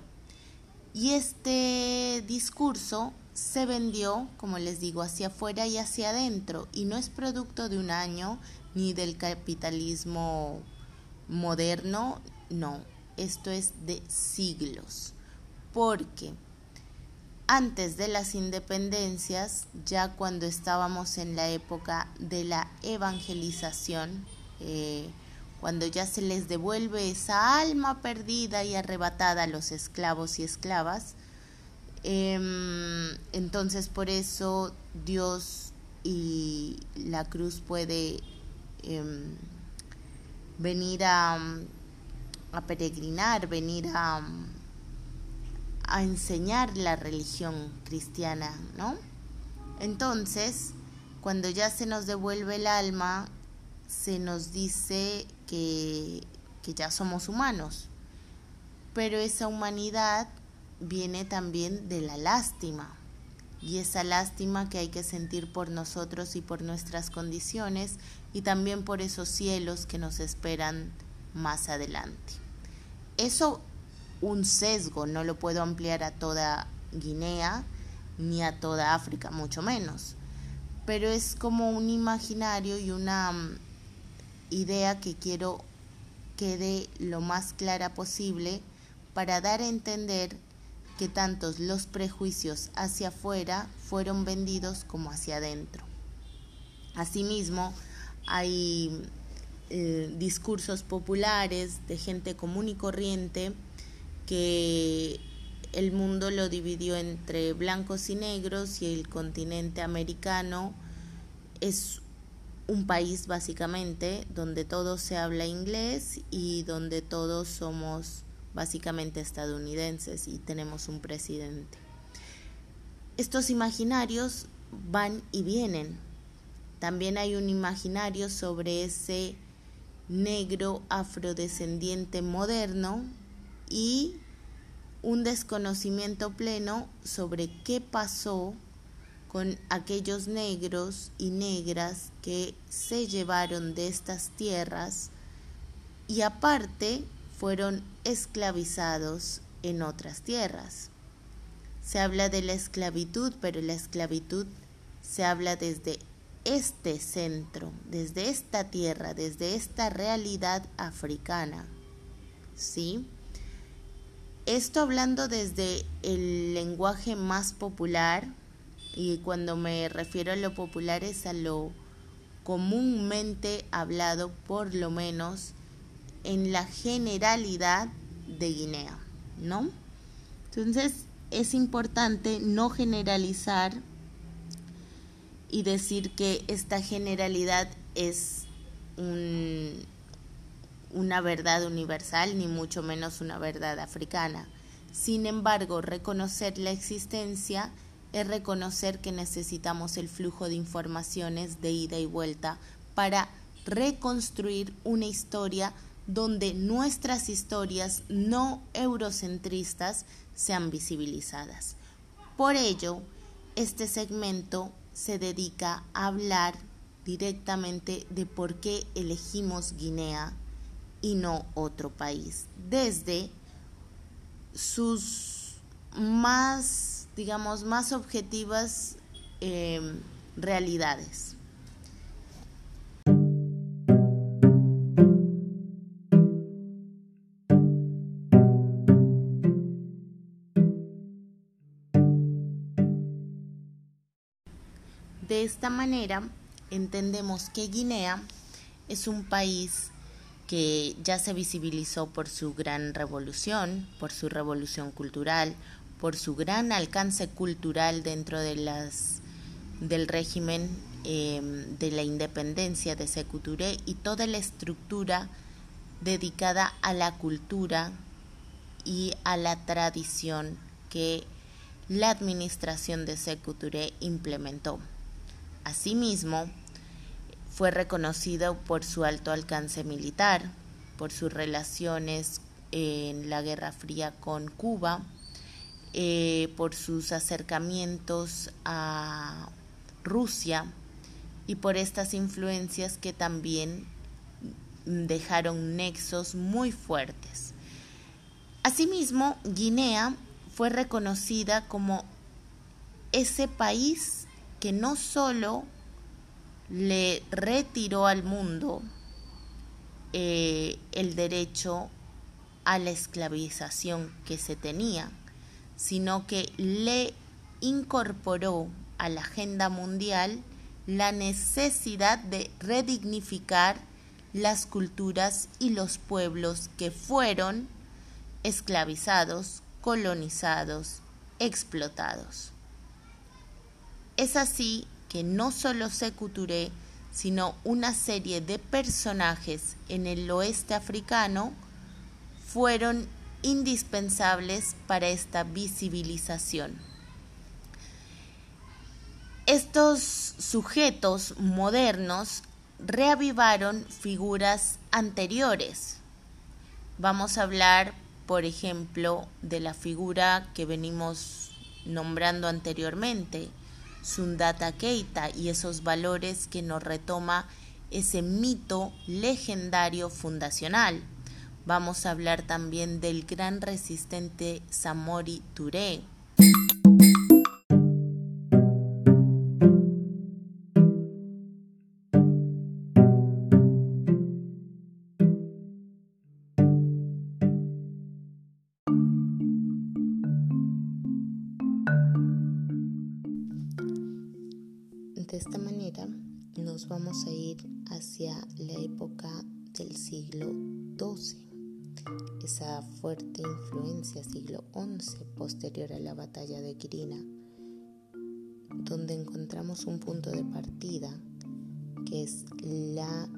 Y este discurso se vendió, como les digo, hacia afuera y hacia adentro, y no es producto de un año ni del capitalismo moderno, no, esto es de siglos, porque antes de las independencias, ya cuando estábamos en la época de la evangelización, eh, cuando ya se les devuelve esa alma perdida y arrebatada a los esclavos y esclavas, em, entonces por eso Dios y la cruz puede em, venir a, a peregrinar, venir a a enseñar la religión cristiana, ¿no? Entonces, cuando ya se nos devuelve el alma, se nos dice que, que ya somos humanos, pero esa humanidad viene también de la lástima, y esa lástima que hay que sentir por nosotros y por nuestras condiciones y también por esos cielos que nos esperan más adelante. Eso un sesgo, no lo puedo ampliar a toda Guinea ni a toda África, mucho menos. Pero es como un imaginario y una mm, idea que quiero quede lo más clara posible para dar a entender que tantos los prejuicios hacia afuera fueron vendidos como hacia adentro. Asimismo, hay eh, discursos populares de gente común y corriente que el mundo lo dividió entre blancos y negros y el continente americano es un país básicamente donde todos se habla inglés y donde todos somos básicamente estadounidenses y tenemos un presidente. Estos imaginarios van y vienen. También hay un imaginario sobre ese negro afrodescendiente moderno y un desconocimiento pleno sobre qué pasó con aquellos negros y negras que se llevaron de estas tierras y aparte fueron esclavizados en otras tierras. Se habla de la esclavitud, pero la esclavitud se habla desde este centro, desde esta tierra, desde esta realidad africana. ¿Sí? Esto hablando desde el lenguaje más popular, y cuando me refiero a lo popular es a lo comúnmente hablado, por lo menos en la generalidad de Guinea, ¿no? Entonces es importante no generalizar y decir que esta generalidad es un, una verdad universal, ni mucho menos una verdad africana. Sin embargo, reconocer la existencia es reconocer que necesitamos el flujo de informaciones de ida y vuelta para reconstruir una historia donde nuestras historias no eurocentristas sean visibilizadas. Por ello, este segmento se dedica a hablar directamente de por qué elegimos Guinea y no otro país, desde sus más, digamos, más objetivas em, realidades. De esta manera, entendemos que Guinea es un país que ya se visibilizó por su gran revolución, por su revolución cultural, por su gran alcance cultural dentro de las, del régimen em, de la independencia de Secuturé y toda la estructura dedicada a la cultura y a la tradición que la administración de Secuturé implementó. Asimismo, fue reconocido por su alto alcance militar, por sus relaciones en la Guerra Fría con Cuba, eh, por sus acercamientos a Rusia y por estas influencias que también dejaron nexos muy fuertes. Asimismo, Guinea fue reconocida como ese país que no solo le retiró al mundo eh, el derecho a la esclavización que se tenía, sino que le incorporó a la agenda mundial la necesidad de redignificar las culturas y los pueblos que fueron esclavizados, colonizados, explotados. Es así que no solo se Touré, sino una serie de personajes en el oeste africano fueron indispensables para esta visibilización. Estos sujetos modernos reavivaron figuras anteriores. Vamos a hablar, por ejemplo, de la figura que venimos nombrando anteriormente, Sundata Keita, y esos valores que nos retoma ese mito legendario fundacional. Vamos a hablar también del gran resistente Samori Touré. De esta manera nos vamos a ir hacia la época del siglo XII, esa fuerte influencia siglo XI posterior a la batalla de Quirina, donde encontramos un punto de partida que es la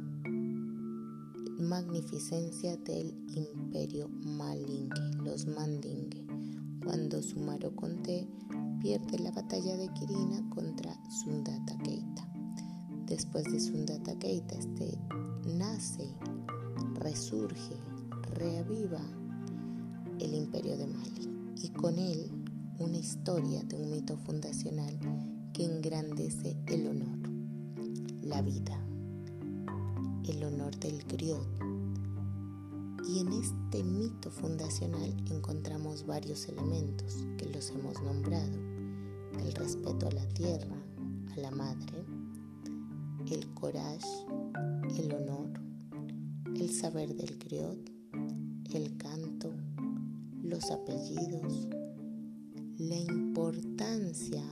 magnificencia del imperio malingue, los mandingue, cuando Sumaro Conté pierde la batalla de Quirina contra Sundata Keita. Después de Sundata Keita, este nace, resurge, reaviva el imperio de Mali y con él una historia de un mito fundacional que engrandece el honor, la vida, el honor del griot. Y en este mito fundacional encontramos varios elementos que los hemos nombrado el respeto a la tierra, a la madre, el courage, el honor, el saber del criot, el canto, los apellidos, la importancia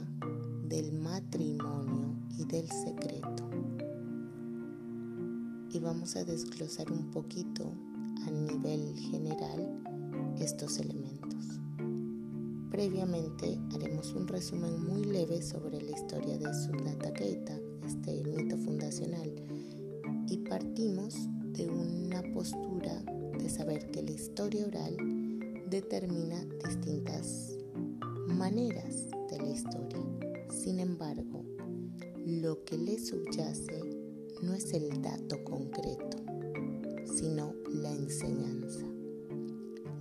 del matrimonio y del secreto. Y vamos a desglosar un poquito a nivel general estos elementos. Previamente haremos un resumen muy leve sobre la historia de Sundata Keita, este mito fundacional, y partimos de una postura de saber que la historia oral determina distintas maneras de la historia. Sin embargo, lo que le subyace no es el dato concreto, sino la enseñanza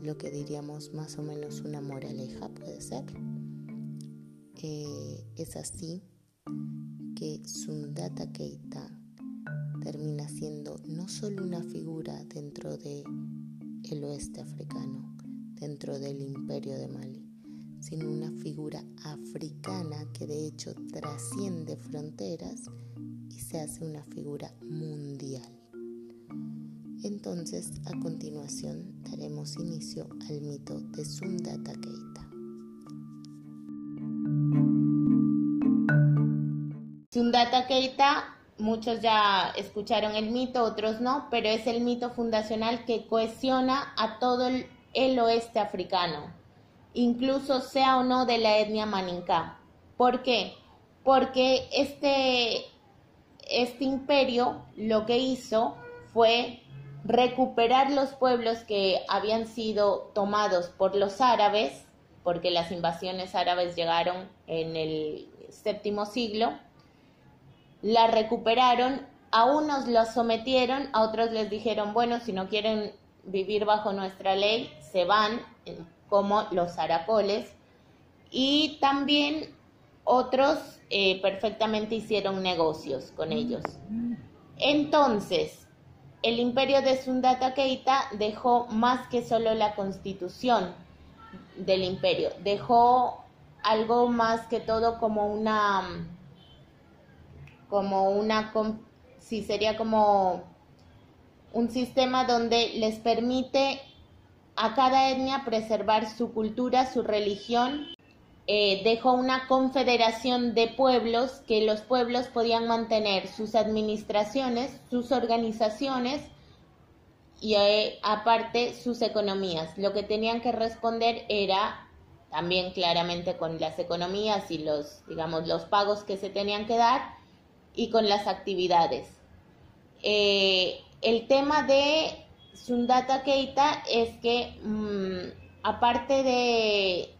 lo que diríamos más o menos una moraleja, puede ser. Eh, es así que Sundata Keita termina siendo no solo una figura dentro del el oeste africano, dentro del imperio de Mali, sino una figura africana que de hecho trasciende fronteras y se hace una figura mundial. Entonces, a continuación, daremos inicio al mito de Sundata Keita. Sundata Keita, muchos ya escucharon el mito, otros no, pero es el mito fundacional que cohesiona a todo el, oeste africano, incluso sea o no de la etnia maninká. ¿Por qué? Porque este, este imperio lo que hizo fue recuperar los pueblos que habían sido tomados por los árabes, porque las invasiones árabes llegaron en el séptimo siglo, la recuperaron, a unos los sometieron, a otros les dijeron, bueno, si no quieren vivir bajo nuestra ley, se van, como los aracoles, y también otros eh, perfectamente hicieron negocios con ellos. Entonces, el imperio de Sundata Keita dejó más que solo la constitución, del imperio. Dejó algo más que todo como una, como una, sí, sería como un sistema donde les permite a cada etnia preservar su cultura, su religión. Eh, dejó una confederación de pueblos que los pueblos podían mantener sus administraciones, sus organizaciones y eh, aparte sus economías. Lo que tenían que responder era también claramente con las economías y los, digamos, los pagos que se tenían que dar y con las actividades. Eh, el tema de Sundata Keita es que, mm, aparte de,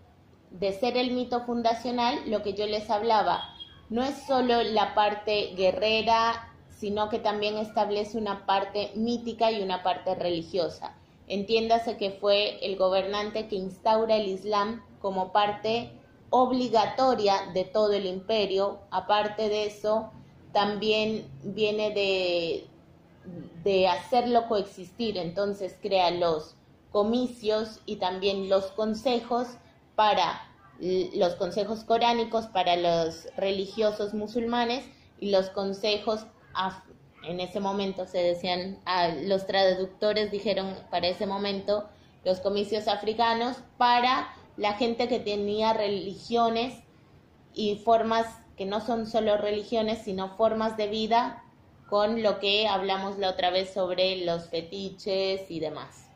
de ser el mito fundacional, lo que yo les hablaba, no es solo la parte guerrera sino que también establece una parte mítica y una parte religiosa. Entiéndase que fue el gobernante que instaura el Islam como parte obligatoria de todo el imperio. Aparte de eso, también viene de, de hacerlo coexistir. Entonces crea los comicios y también los consejos para los consejos coránicos para los religiosos musulmanes y los consejos en ese momento se decían, los traductores dijeron para ese momento los comicios africanos para la gente que tenía religiones y formas que no son solo religiones, sino formas de vida con lo que hablamos la otra vez sobre los fetiches y demás.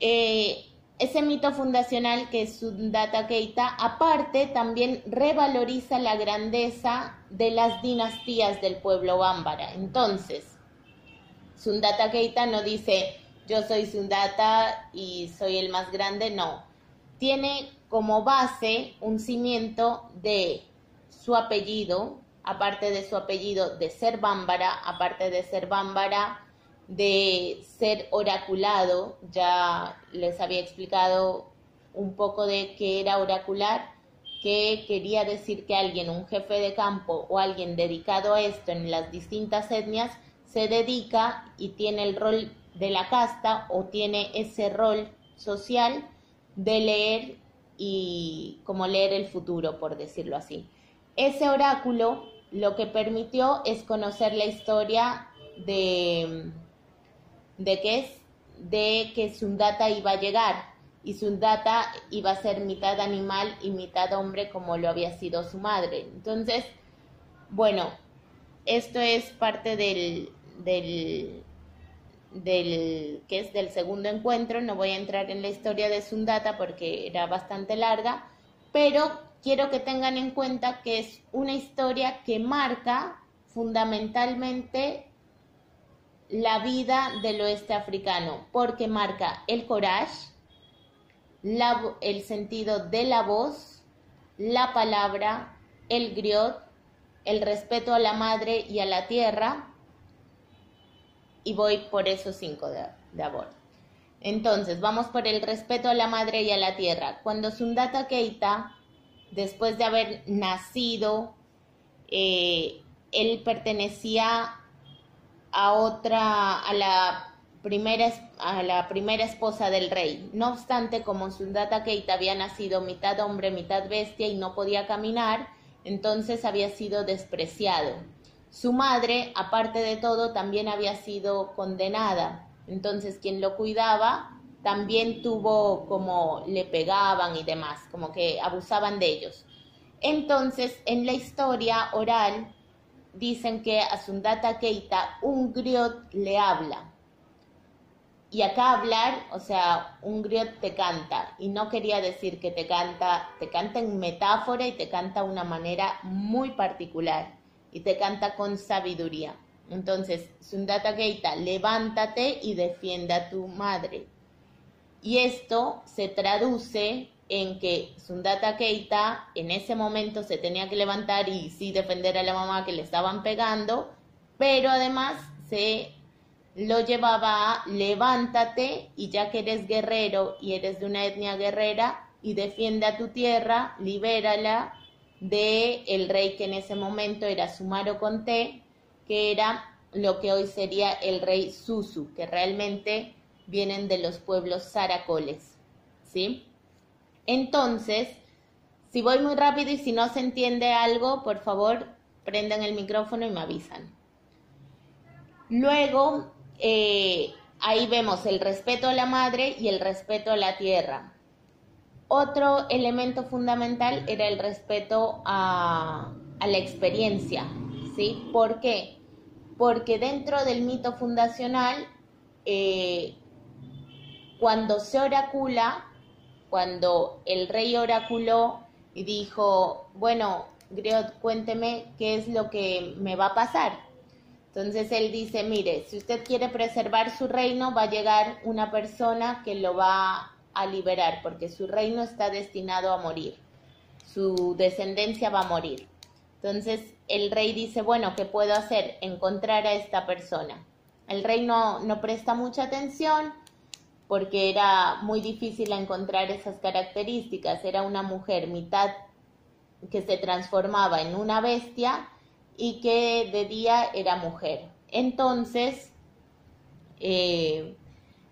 Eh, ese mito fundacional que es Sundata Keita, aparte también revaloriza la grandeza de las dinastías del pueblo bámbara. Entonces, Sundata Keita no dice yo soy Sundata y soy el más grande, no. Tiene como base un cimiento de su apellido, aparte de su apellido de ser bámbara, aparte de ser bámbara, de ser oraculado, ya les había explicado un poco de qué era oracular, que quería decir que alguien, un jefe de campo o alguien dedicado a esto en las distintas etnias, se dedica y tiene el rol de la casta o tiene ese rol social de leer y como leer el futuro, por decirlo así. Ese oráculo lo que permitió es conocer la historia de de que es de que Sundata iba a llegar y Sundata iba a ser mitad animal y mitad hombre como lo había sido su madre. Entonces, bueno, esto es parte del, del, del que es del segundo encuentro. No voy a entrar en la historia de Sundata porque era bastante larga, pero quiero que tengan en cuenta que es una historia que marca fundamentalmente la vida del oeste africano porque marca el courage, el sentido de la voz, la palabra, el griot, el respeto a la madre y a la tierra, y voy por esos cinco de, de Entonces, vamos por el respeto a la madre y a la tierra. Cuando Sundata Keita, después de haber nacido, eh, él pertenecía a otra, a la primera, a la primera esposa del rey. No obstante, como Sundata Keita había nacido mitad hombre, mitad bestia y no podía caminar, entonces había sido despreciado. Su madre, aparte de todo, también había sido condenada. Entonces, quien lo cuidaba también tuvo como le pegaban y demás, como que abusaban de ellos. Entonces, en la historia oral, dicen que a Sundata Keita un griot le habla. Y acá hablar, o sea, un griot te canta. Y no quería decir que te canta, te canta en metáfora y te canta de una manera muy particular. Y te canta con sabiduría. Entonces, Sundata Keita, levántate y defiende a tu madre. Y esto se traduce en que Sundata Keita en ese momento se tenía que levantar y sí defender a la mamá que le estaban pegando, pero además se lo llevaba a levántate y ya que eres guerrero y eres de una etnia guerrera y defiende a tu tierra, libérala de el rey que en ese momento era Sumaro Conté, que era lo que hoy sería el rey Susu, que realmente vienen de los pueblos saracoles, ¿sí? Entonces, si voy muy rápido y si no se entiende algo, por favor, prendan el micrófono y me avisan. Luego, eh, ahí vemos el respeto a la madre y el respeto a la tierra. Otro elemento fundamental era el respeto a, la experiencia, ¿sí? ¿Por qué? Porque dentro del mito fundacional, eh, cuando se oracula, cuando el rey oraculó y dijo, bueno, Griot, cuénteme qué es lo que me va a pasar. Entonces él dice, mire, si usted quiere preservar su reino, va a llegar una persona que lo va a liberar, porque su reino está destinado a morir, su descendencia va a morir. Entonces el rey dice, bueno, ¿qué puedo hacer? Encontrar a esta persona. El rey no, no presta mucha atención porque era muy difícil encontrar esas características. Era una mujer mitad que se transformaba en una bestia y que de día era mujer. Entonces, eh,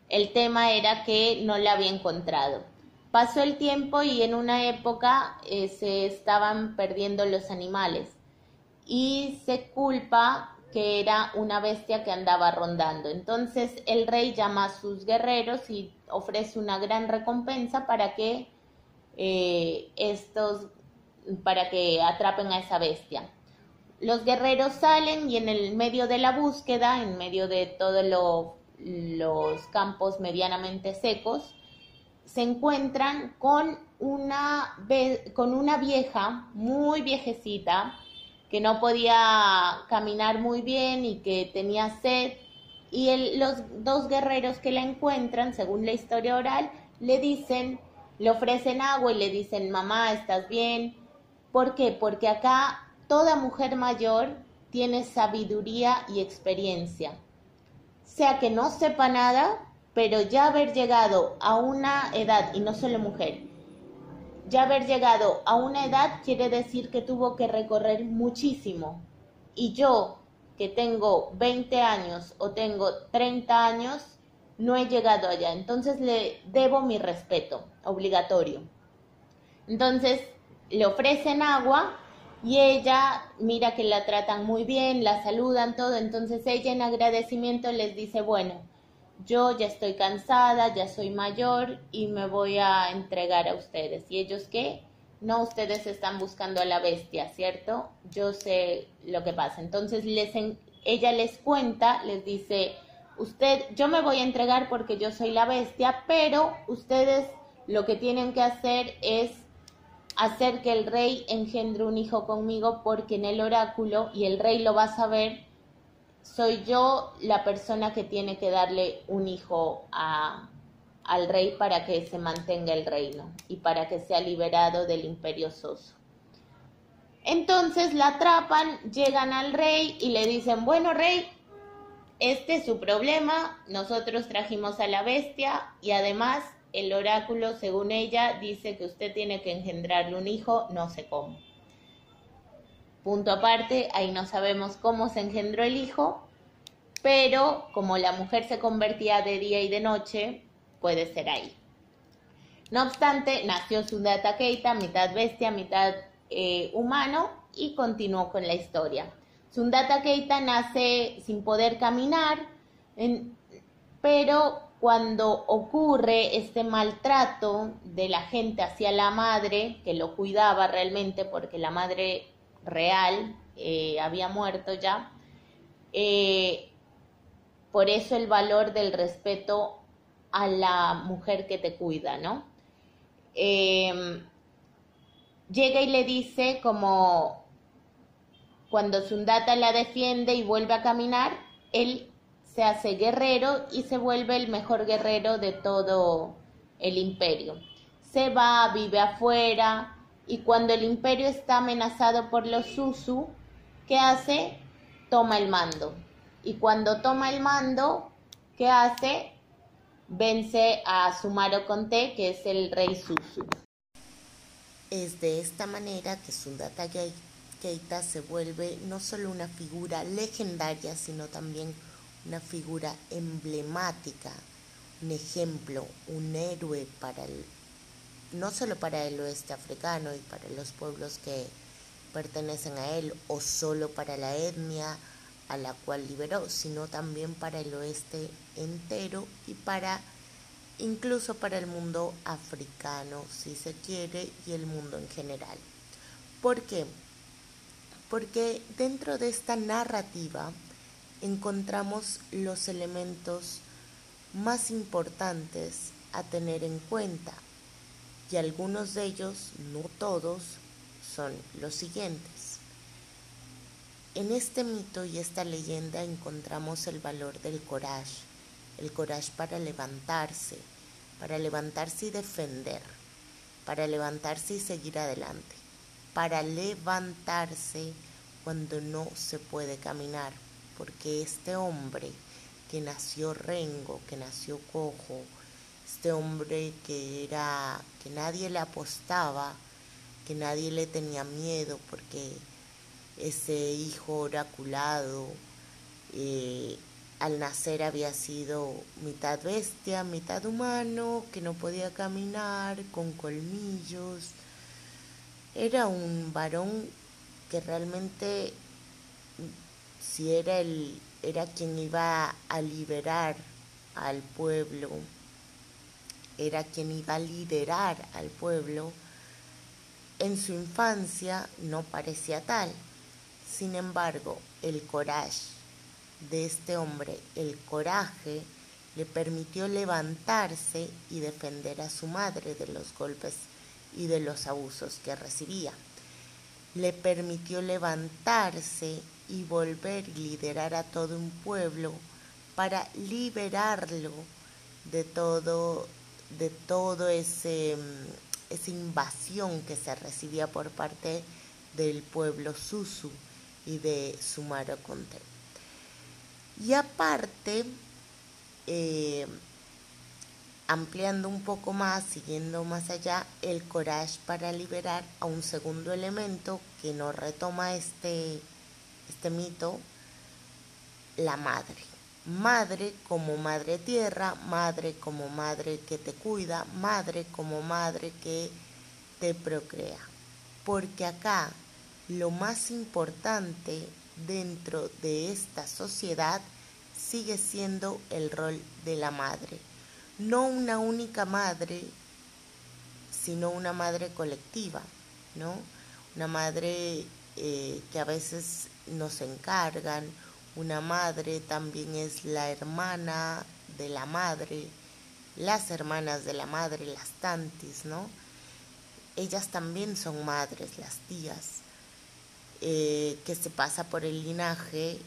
el tema era que no la había encontrado. Pasó el tiempo y en una época eh, se estaban perdiendo los animales y se culpa que era una bestia que andaba rondando. Entonces el rey llama a sus guerreros y ofrece una gran recompensa para que eh, estos, para que atrapen a esa bestia. Los guerreros salen y en el medio de la búsqueda, en medio de todos los campos medianamente secos, se encuentran con una, con una vieja, muy viejecita, que no podía caminar muy bien y que tenía sed. Y los dos guerreros que la encuentran, según la historia oral, le dicen, le ofrecen agua y le dicen, mamá, ¿estás bien? ¿Por qué? Porque acá toda mujer mayor tiene sabiduría y experiencia. Sea que no sepa nada, pero ya haber llegado a una edad, y no solo mujer, ya haber llegado a una edad quiere decir que tuvo que recorrer muchísimo. Y yo, que tengo 20 años o tengo 30 años, no he llegado allá. Entonces le debo mi respeto, obligatorio. Entonces le ofrecen agua y ella mira que la tratan muy bien, la saludan todo, entonces ella en agradecimiento les dice, bueno, yo ya estoy cansada, ya soy mayor y me voy a entregar a ustedes. ¿Y ellos qué? No, ustedes están buscando a la bestia, ¿cierto? Yo sé lo que pasa. Entonces les ella les cuenta, les dice, usted, yo me voy a entregar porque yo soy la bestia, pero ustedes lo que tienen que hacer es hacer que el rey engendre un hijo conmigo porque en el oráculo, y el rey lo va a saber, soy yo la persona que tiene que darle un hijo a, al rey para que se mantenga el reino y para que sea liberado del imperio soso. Entonces la atrapan, llegan al rey y le dicen, bueno rey, este es su problema, nosotros trajimos a la bestia y además el oráculo, según ella, dice que usted tiene que engendrarle un hijo, no sé cómo. Punto aparte, ahí no sabemos cómo se engendró el hijo, pero como la mujer se convertía de día y de noche, puede ser ahí. No obstante, nació Sundata Keita, mitad bestia, mitad eh, humano, y continuó con la historia. Sundata Keita nace sin poder caminar, pero cuando ocurre este maltrato de la gente hacia la madre, que lo cuidaba realmente porque la madre real eh, había muerto ya, eh, por eso el valor del respeto a la mujer que te cuida, ¿no? Em, llega y le dice como cuando Sundata la defiende y vuelve a caminar, él se hace guerrero y se vuelve el mejor guerrero de todo el imperio. Se va, vive afuera y cuando el imperio está amenazado por los Susu, ¿qué hace? Toma el mando. Y cuando toma el mando, ¿qué hace? Vence a Sumaro Conté, que es el rey Susu. Es de esta manera que Sundata Keita se vuelve no solo una figura legendaria, sino también una figura emblemática, un ejemplo, un héroe para no solo para el oeste africano y para los pueblos que pertenecen a él, o solo para la etnia a la cual liberó, sino también para el oeste entero y para incluso para el mundo africano, si se quiere, y el mundo en general. ¿Por qué? Porque dentro de esta narrativa encontramos los elementos más importantes a tener en cuenta y algunos de ellos, no todos, son los siguientes. En este mito y esta leyenda encontramos el valor del coraje, el coraje para levantarse, para levantarse y defender, para levantarse y seguir adelante, para levantarse cuando no se puede caminar, porque este hombre que nació rengo, que nació cojo, este hombre que era que nadie le apostaba, que nadie le tenía miedo porque ese hijo oraculado eh, al nacer había sido mitad bestia, mitad humano, que no podía caminar, con colmillos. Era un varón que realmente si era el era quien iba a liberar al pueblo, era quien iba a liderar al pueblo, en su infancia no parecía tal. Sin embargo, el coraje de este hombre, el coraje, le permitió levantarse y defender a su madre de los golpes y de los abusos que recibía. Le permitió levantarse y volver y liderar a todo un pueblo para liberarlo de todo de todo ese esa invasión que se recibía por parte del pueblo Susu y de Sumaro Conte. Y aparte, eh, ampliando un poco más, siguiendo más allá, el coraje para liberar a un segundo elemento que nos retoma este, este mito, la madre. Madre como madre tierra, madre como madre que te cuida, madre como madre que te procrea. Porque acá lo más importante dentro de esta sociedad sigue siendo el rol de la madre. No una única madre, sino una madre colectiva, ¿no? Una madre eh, que a veces nos encargan, una madre también es la hermana de la madre, las hermanas de la madre, las tantis, ¿no? Ellas también son madres, las tías, eh, que se pasa por el linaje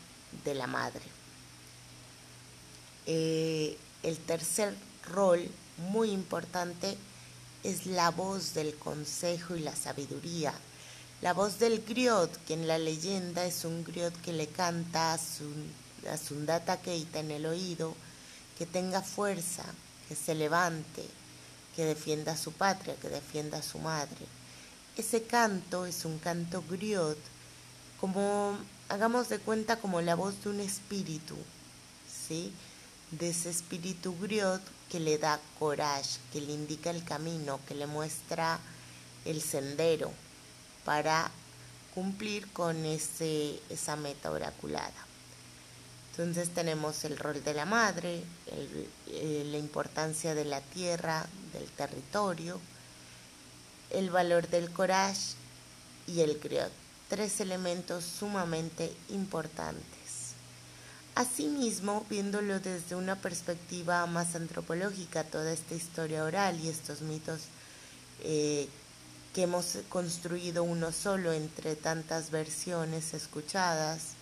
de la madre. Eh, el tercer rol muy importante es la voz del consejo y la sabiduría la voz del griot, que en la leyenda es un griot que le canta a, su, a Sundata Keita en el oído, que tenga fuerza, que se levante, que defienda a su patria, que defienda a su madre. Ese canto es un canto griot, como, hagamos de cuenta, como la voz de un espíritu, ¿sí? De ese espíritu griot que le da coraje, que le indica el camino, que le muestra el sendero para cumplir con ese, esa meta oraculada. Entonces tenemos el rol de la madre, eh, la importancia de la tierra, del territorio, el valor del coraje y el griot, tres elementos sumamente importantes. Asimismo, viéndolo desde una perspectiva más antropológica, toda esta historia oral y estos mitos eh, que hemos construido uno solo entre tantas versiones escuchadas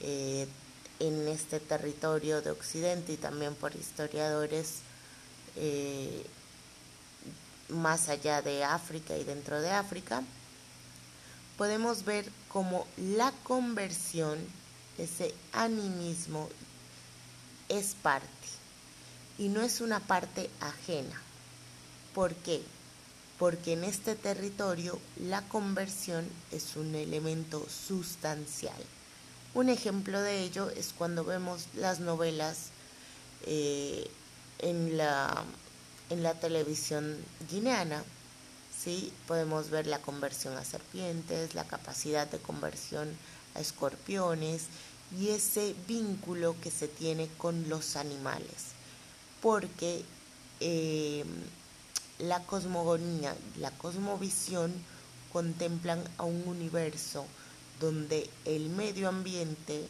eh, en este territorio de Occidente y también por historiadores eh, más allá de África y dentro de África, podemos ver como la conversión, ese animismo, es parte y no es una parte ajena. ¿Por qué? Porque en este territorio la conversión es un elemento sustancial. Un ejemplo de ello es cuando vemos las novelas eh, en, la, en la televisión guineana, ¿sí? Podemos ver la conversión a serpientes, la capacidad de conversión a escorpiones y ese vínculo que se tiene con los animales. Porque eh, la cosmogonía, la cosmovisión contemplan a un universo donde el medio ambiente,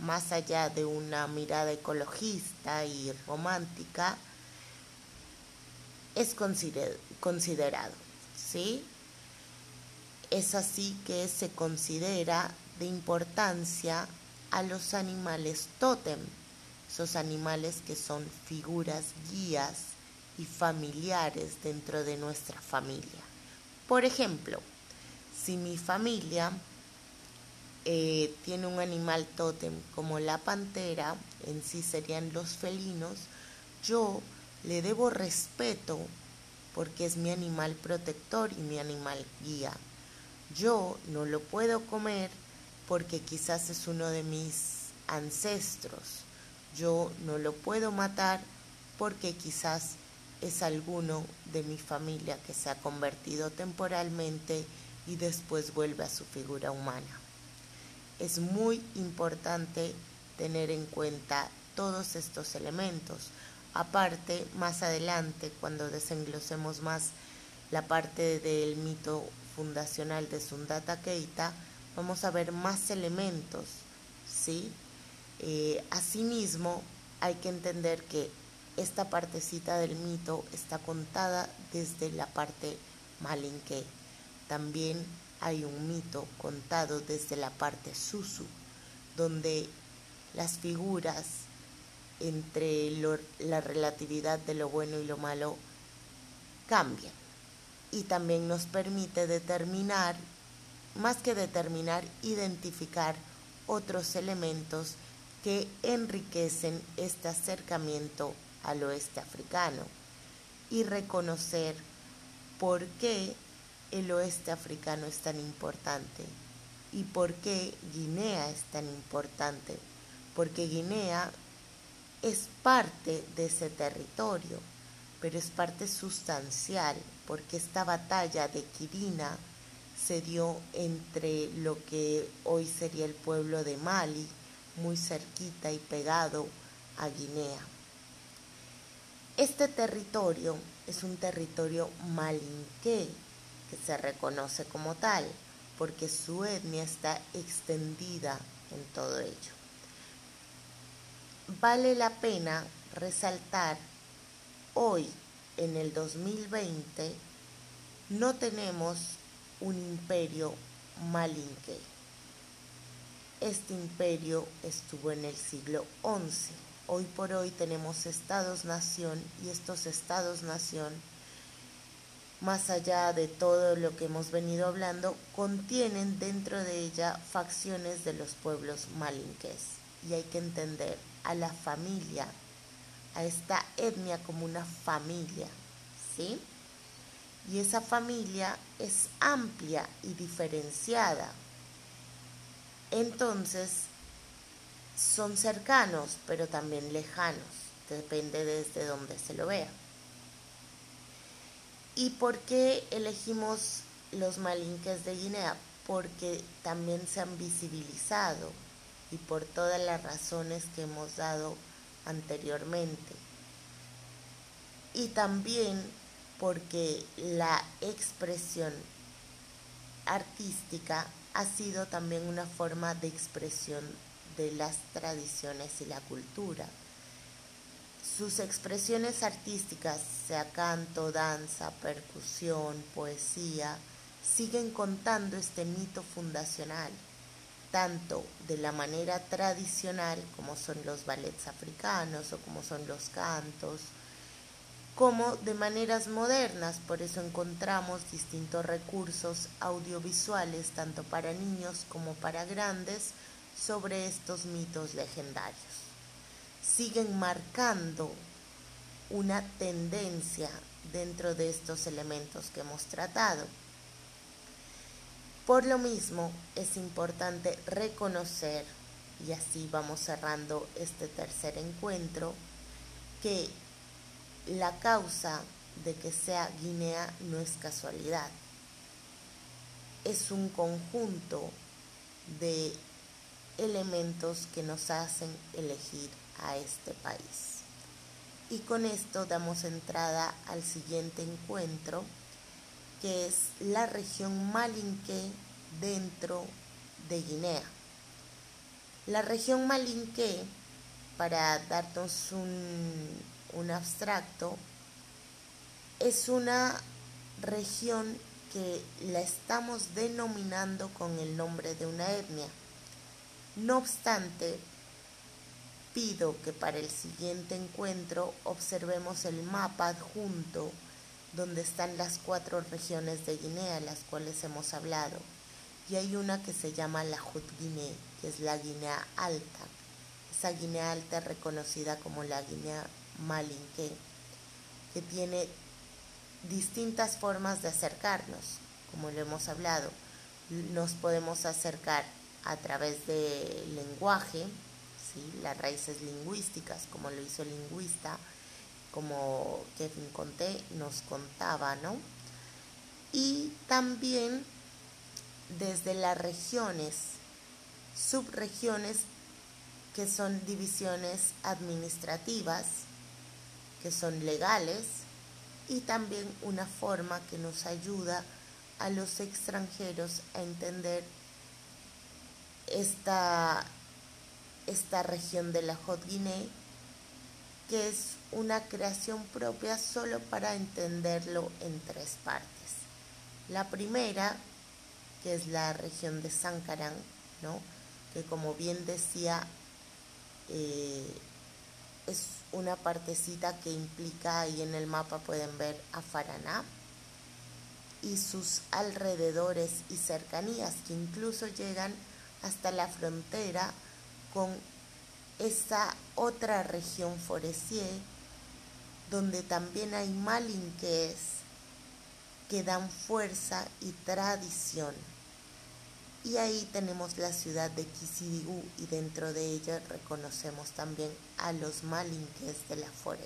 más allá de una mirada ecologista y romántica, es considerado, ¿sí? Es así que se considera de importancia a los animales tótem, esos animales que son figuras guías y familiares dentro de nuestra familia. Por ejemplo, si mi familia eh, tiene un animal tótem como la pantera, en sí serían los felinos, yo le debo respeto porque es mi animal protector y mi animal guía. Yo no lo puedo comer porque quizás es uno de mis ancestros. Yo no lo puedo matar porque quizás es alguno de mi familia que se ha convertido temporalmente y después vuelve a su figura humana. Es muy importante tener en cuenta todos estos elementos Aparte, más adelante, cuando desenglosemos más la parte del mito fundacional de Sundata Keita, vamos a ver más elementos, ¿sí? Eh, asimismo, hay que entender que esta partecita del mito está contada desde la parte malinque. También hay un mito contado desde la parte susu, donde las figuras entre la relatividad de lo bueno y lo malo cambia y también nos permite determinar, más que determinar, identificar otros elementos que enriquecen este acercamiento al oeste africano y reconocer por qué el oeste africano es tan importante y por qué Guinea es tan importante, porque Guinea es parte de ese territorio, pero es parte sustancial, porque esta batalla de Quirina se dio entre lo que hoy sería el pueblo de Mali, muy cerquita y pegado a Guinea. Este territorio es un territorio malinqué, que se reconoce como tal, porque su etnia está extendida en todo ello vale la pena resaltar hoy, en el 2020, no tenemos un imperio malinque. Este imperio estuvo en el siglo XI. Hoy por hoy tenemos estados-nación y estos estados-nación, más allá de todo lo que hemos venido hablando, contienen dentro de ella facciones de los pueblos malinques. Y hay que entender a la familia, a esta etnia como una familia, ¿sí? Y esa familia es amplia y diferenciada. Entonces, son cercanos, pero también lejanos, depende desde donde se lo vea. ¿Y por qué elegimos los malinques de Guinea? Porque también se han visibilizado y por todas las razones que hemos dado anteriormente. Y también porque la expresión artística ha sido también una forma de expresión de las tradiciones y la cultura. Sus expresiones artísticas, sea canto, danza, percusión, poesía, siguen contando este mito fundacional tanto de la manera tradicional, como son los ballets africanos o como son los cantos, como de maneras modernas, por eso encontramos distintos recursos audiovisuales, tanto para niños como para grandes, sobre estos mitos legendarios. Siguen marcando una tendencia dentro de estos elementos que hemos tratado. Por lo mismo, es importante reconocer, y así vamos cerrando este tercer encuentro, que la causa de que sea Guinea no es casualidad. Es un conjunto de elementos que nos hacen elegir a este país. Y con esto damos entrada al siguiente encuentro, que es la región Malinque dentro de Guinea. La región Malinque, para darnos un, un abstracto, es una región que la estamos denominando con el nombre de una etnia. No obstante, pido que para el siguiente encuentro observemos el mapa adjunto donde están las cuatro regiones de Guinea, las cuales hemos hablado. Y hay una que se llama la Jut Guinea, que es la Guinea Alta. Esa Guinea Alta es reconocida como la Guinea Malinque, que tiene distintas formas de acercarnos, como lo hemos hablado. Nos podemos acercar a través del lenguaje, las raíces lingüísticas, como lo hizo el lingüista, como Kevin Conté nos contaba, ¿no? Y también desde las regiones, subregiones que son divisiones administrativas, que son legales, y también una forma que nos ayuda a los extranjeros a entender esta, esta región de la Hot Guinea, que es una creación propia solo para entenderlo en tres partes. La primera, que es la región de Sankarán, ¿no? que como bien decía, eh, es una partecita que implica, ahí en el mapa pueden ver a Faraná y sus alrededores y cercanías que incluso llegan hasta la frontera con esa otra región forestier donde también hay malinques que dan fuerza y tradición y ahí tenemos la ciudad de Kisidigú y dentro de ella reconocemos también a los malinques de la Forel.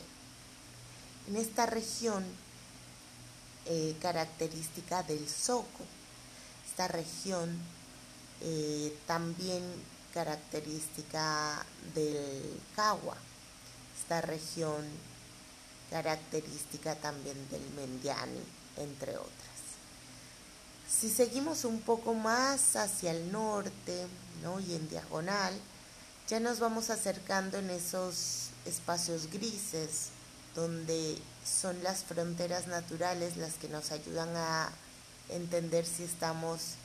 En esta región eh, característica del Soco, esta región eh, también característica del Cagua, esta región característica también del Mendiani, entre otras. Si seguimos un poco más hacia el norte ¿no? y en diagonal, ya nos vamos acercando en esos espacios grises donde son las fronteras naturales las que nos ayudan a entender si estamos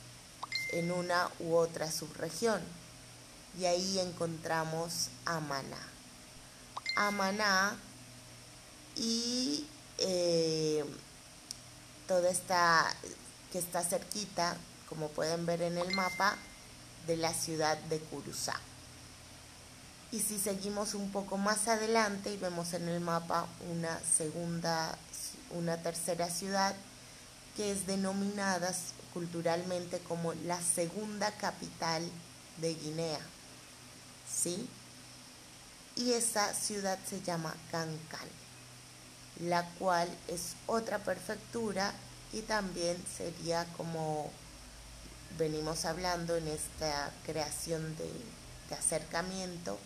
en una u otra subregión. Y ahí encontramos a Maná. Y eh, toda esta que está cerquita, como pueden ver en el mapa, de la ciudad de Curuzá. Y si seguimos un poco más adelante y vemos en el mapa una segunda, una tercera ciudad que es denominada culturalmente como la segunda capital de Guinea. ¿Sí? Y esa ciudad se llama Cancán, la cual es otra prefectura y también sería como venimos hablando en esta creación de, acercamiento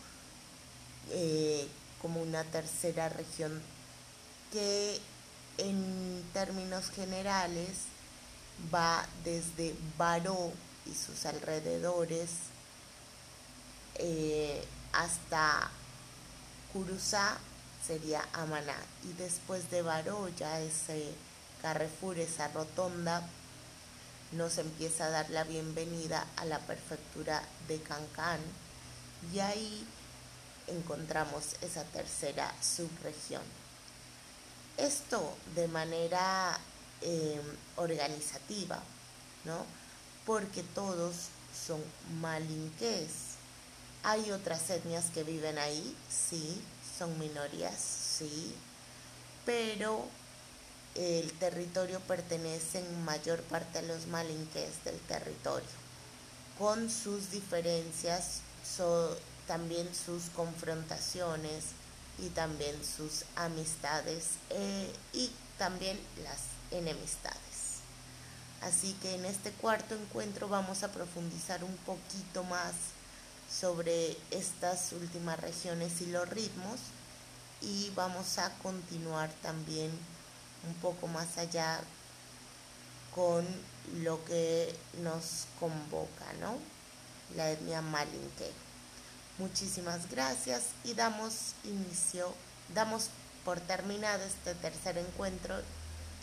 eh, como una tercera región que en términos generales va desde Baró y sus alrededores eh, hasta Curuzá sería Amaná y después de Baró ya ese Carrefour, esa rotonda, nos empieza a dar la bienvenida a la prefectura de Cancán y ahí encontramos esa tercera subregión. Esto de manera em, organizativa, ¿no? Porque todos son malinqués. Hay otras etnias que viven ahí, sí, son minorías, sí, pero el territorio pertenece en mayor parte a los malinques del territorio, con sus diferencias, también sus confrontaciones y también sus amistades eh, y también las enemistades. Así que en este cuarto encuentro vamos a profundizar un poquito más sobre estas últimas regiones y los ritmos y vamos a continuar también un poco más allá con lo que nos convoca, ¿no? La etnia malinque. Muchísimas gracias y damos inicio, damos por terminado este tercer encuentro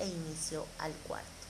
e inicio al cuarto.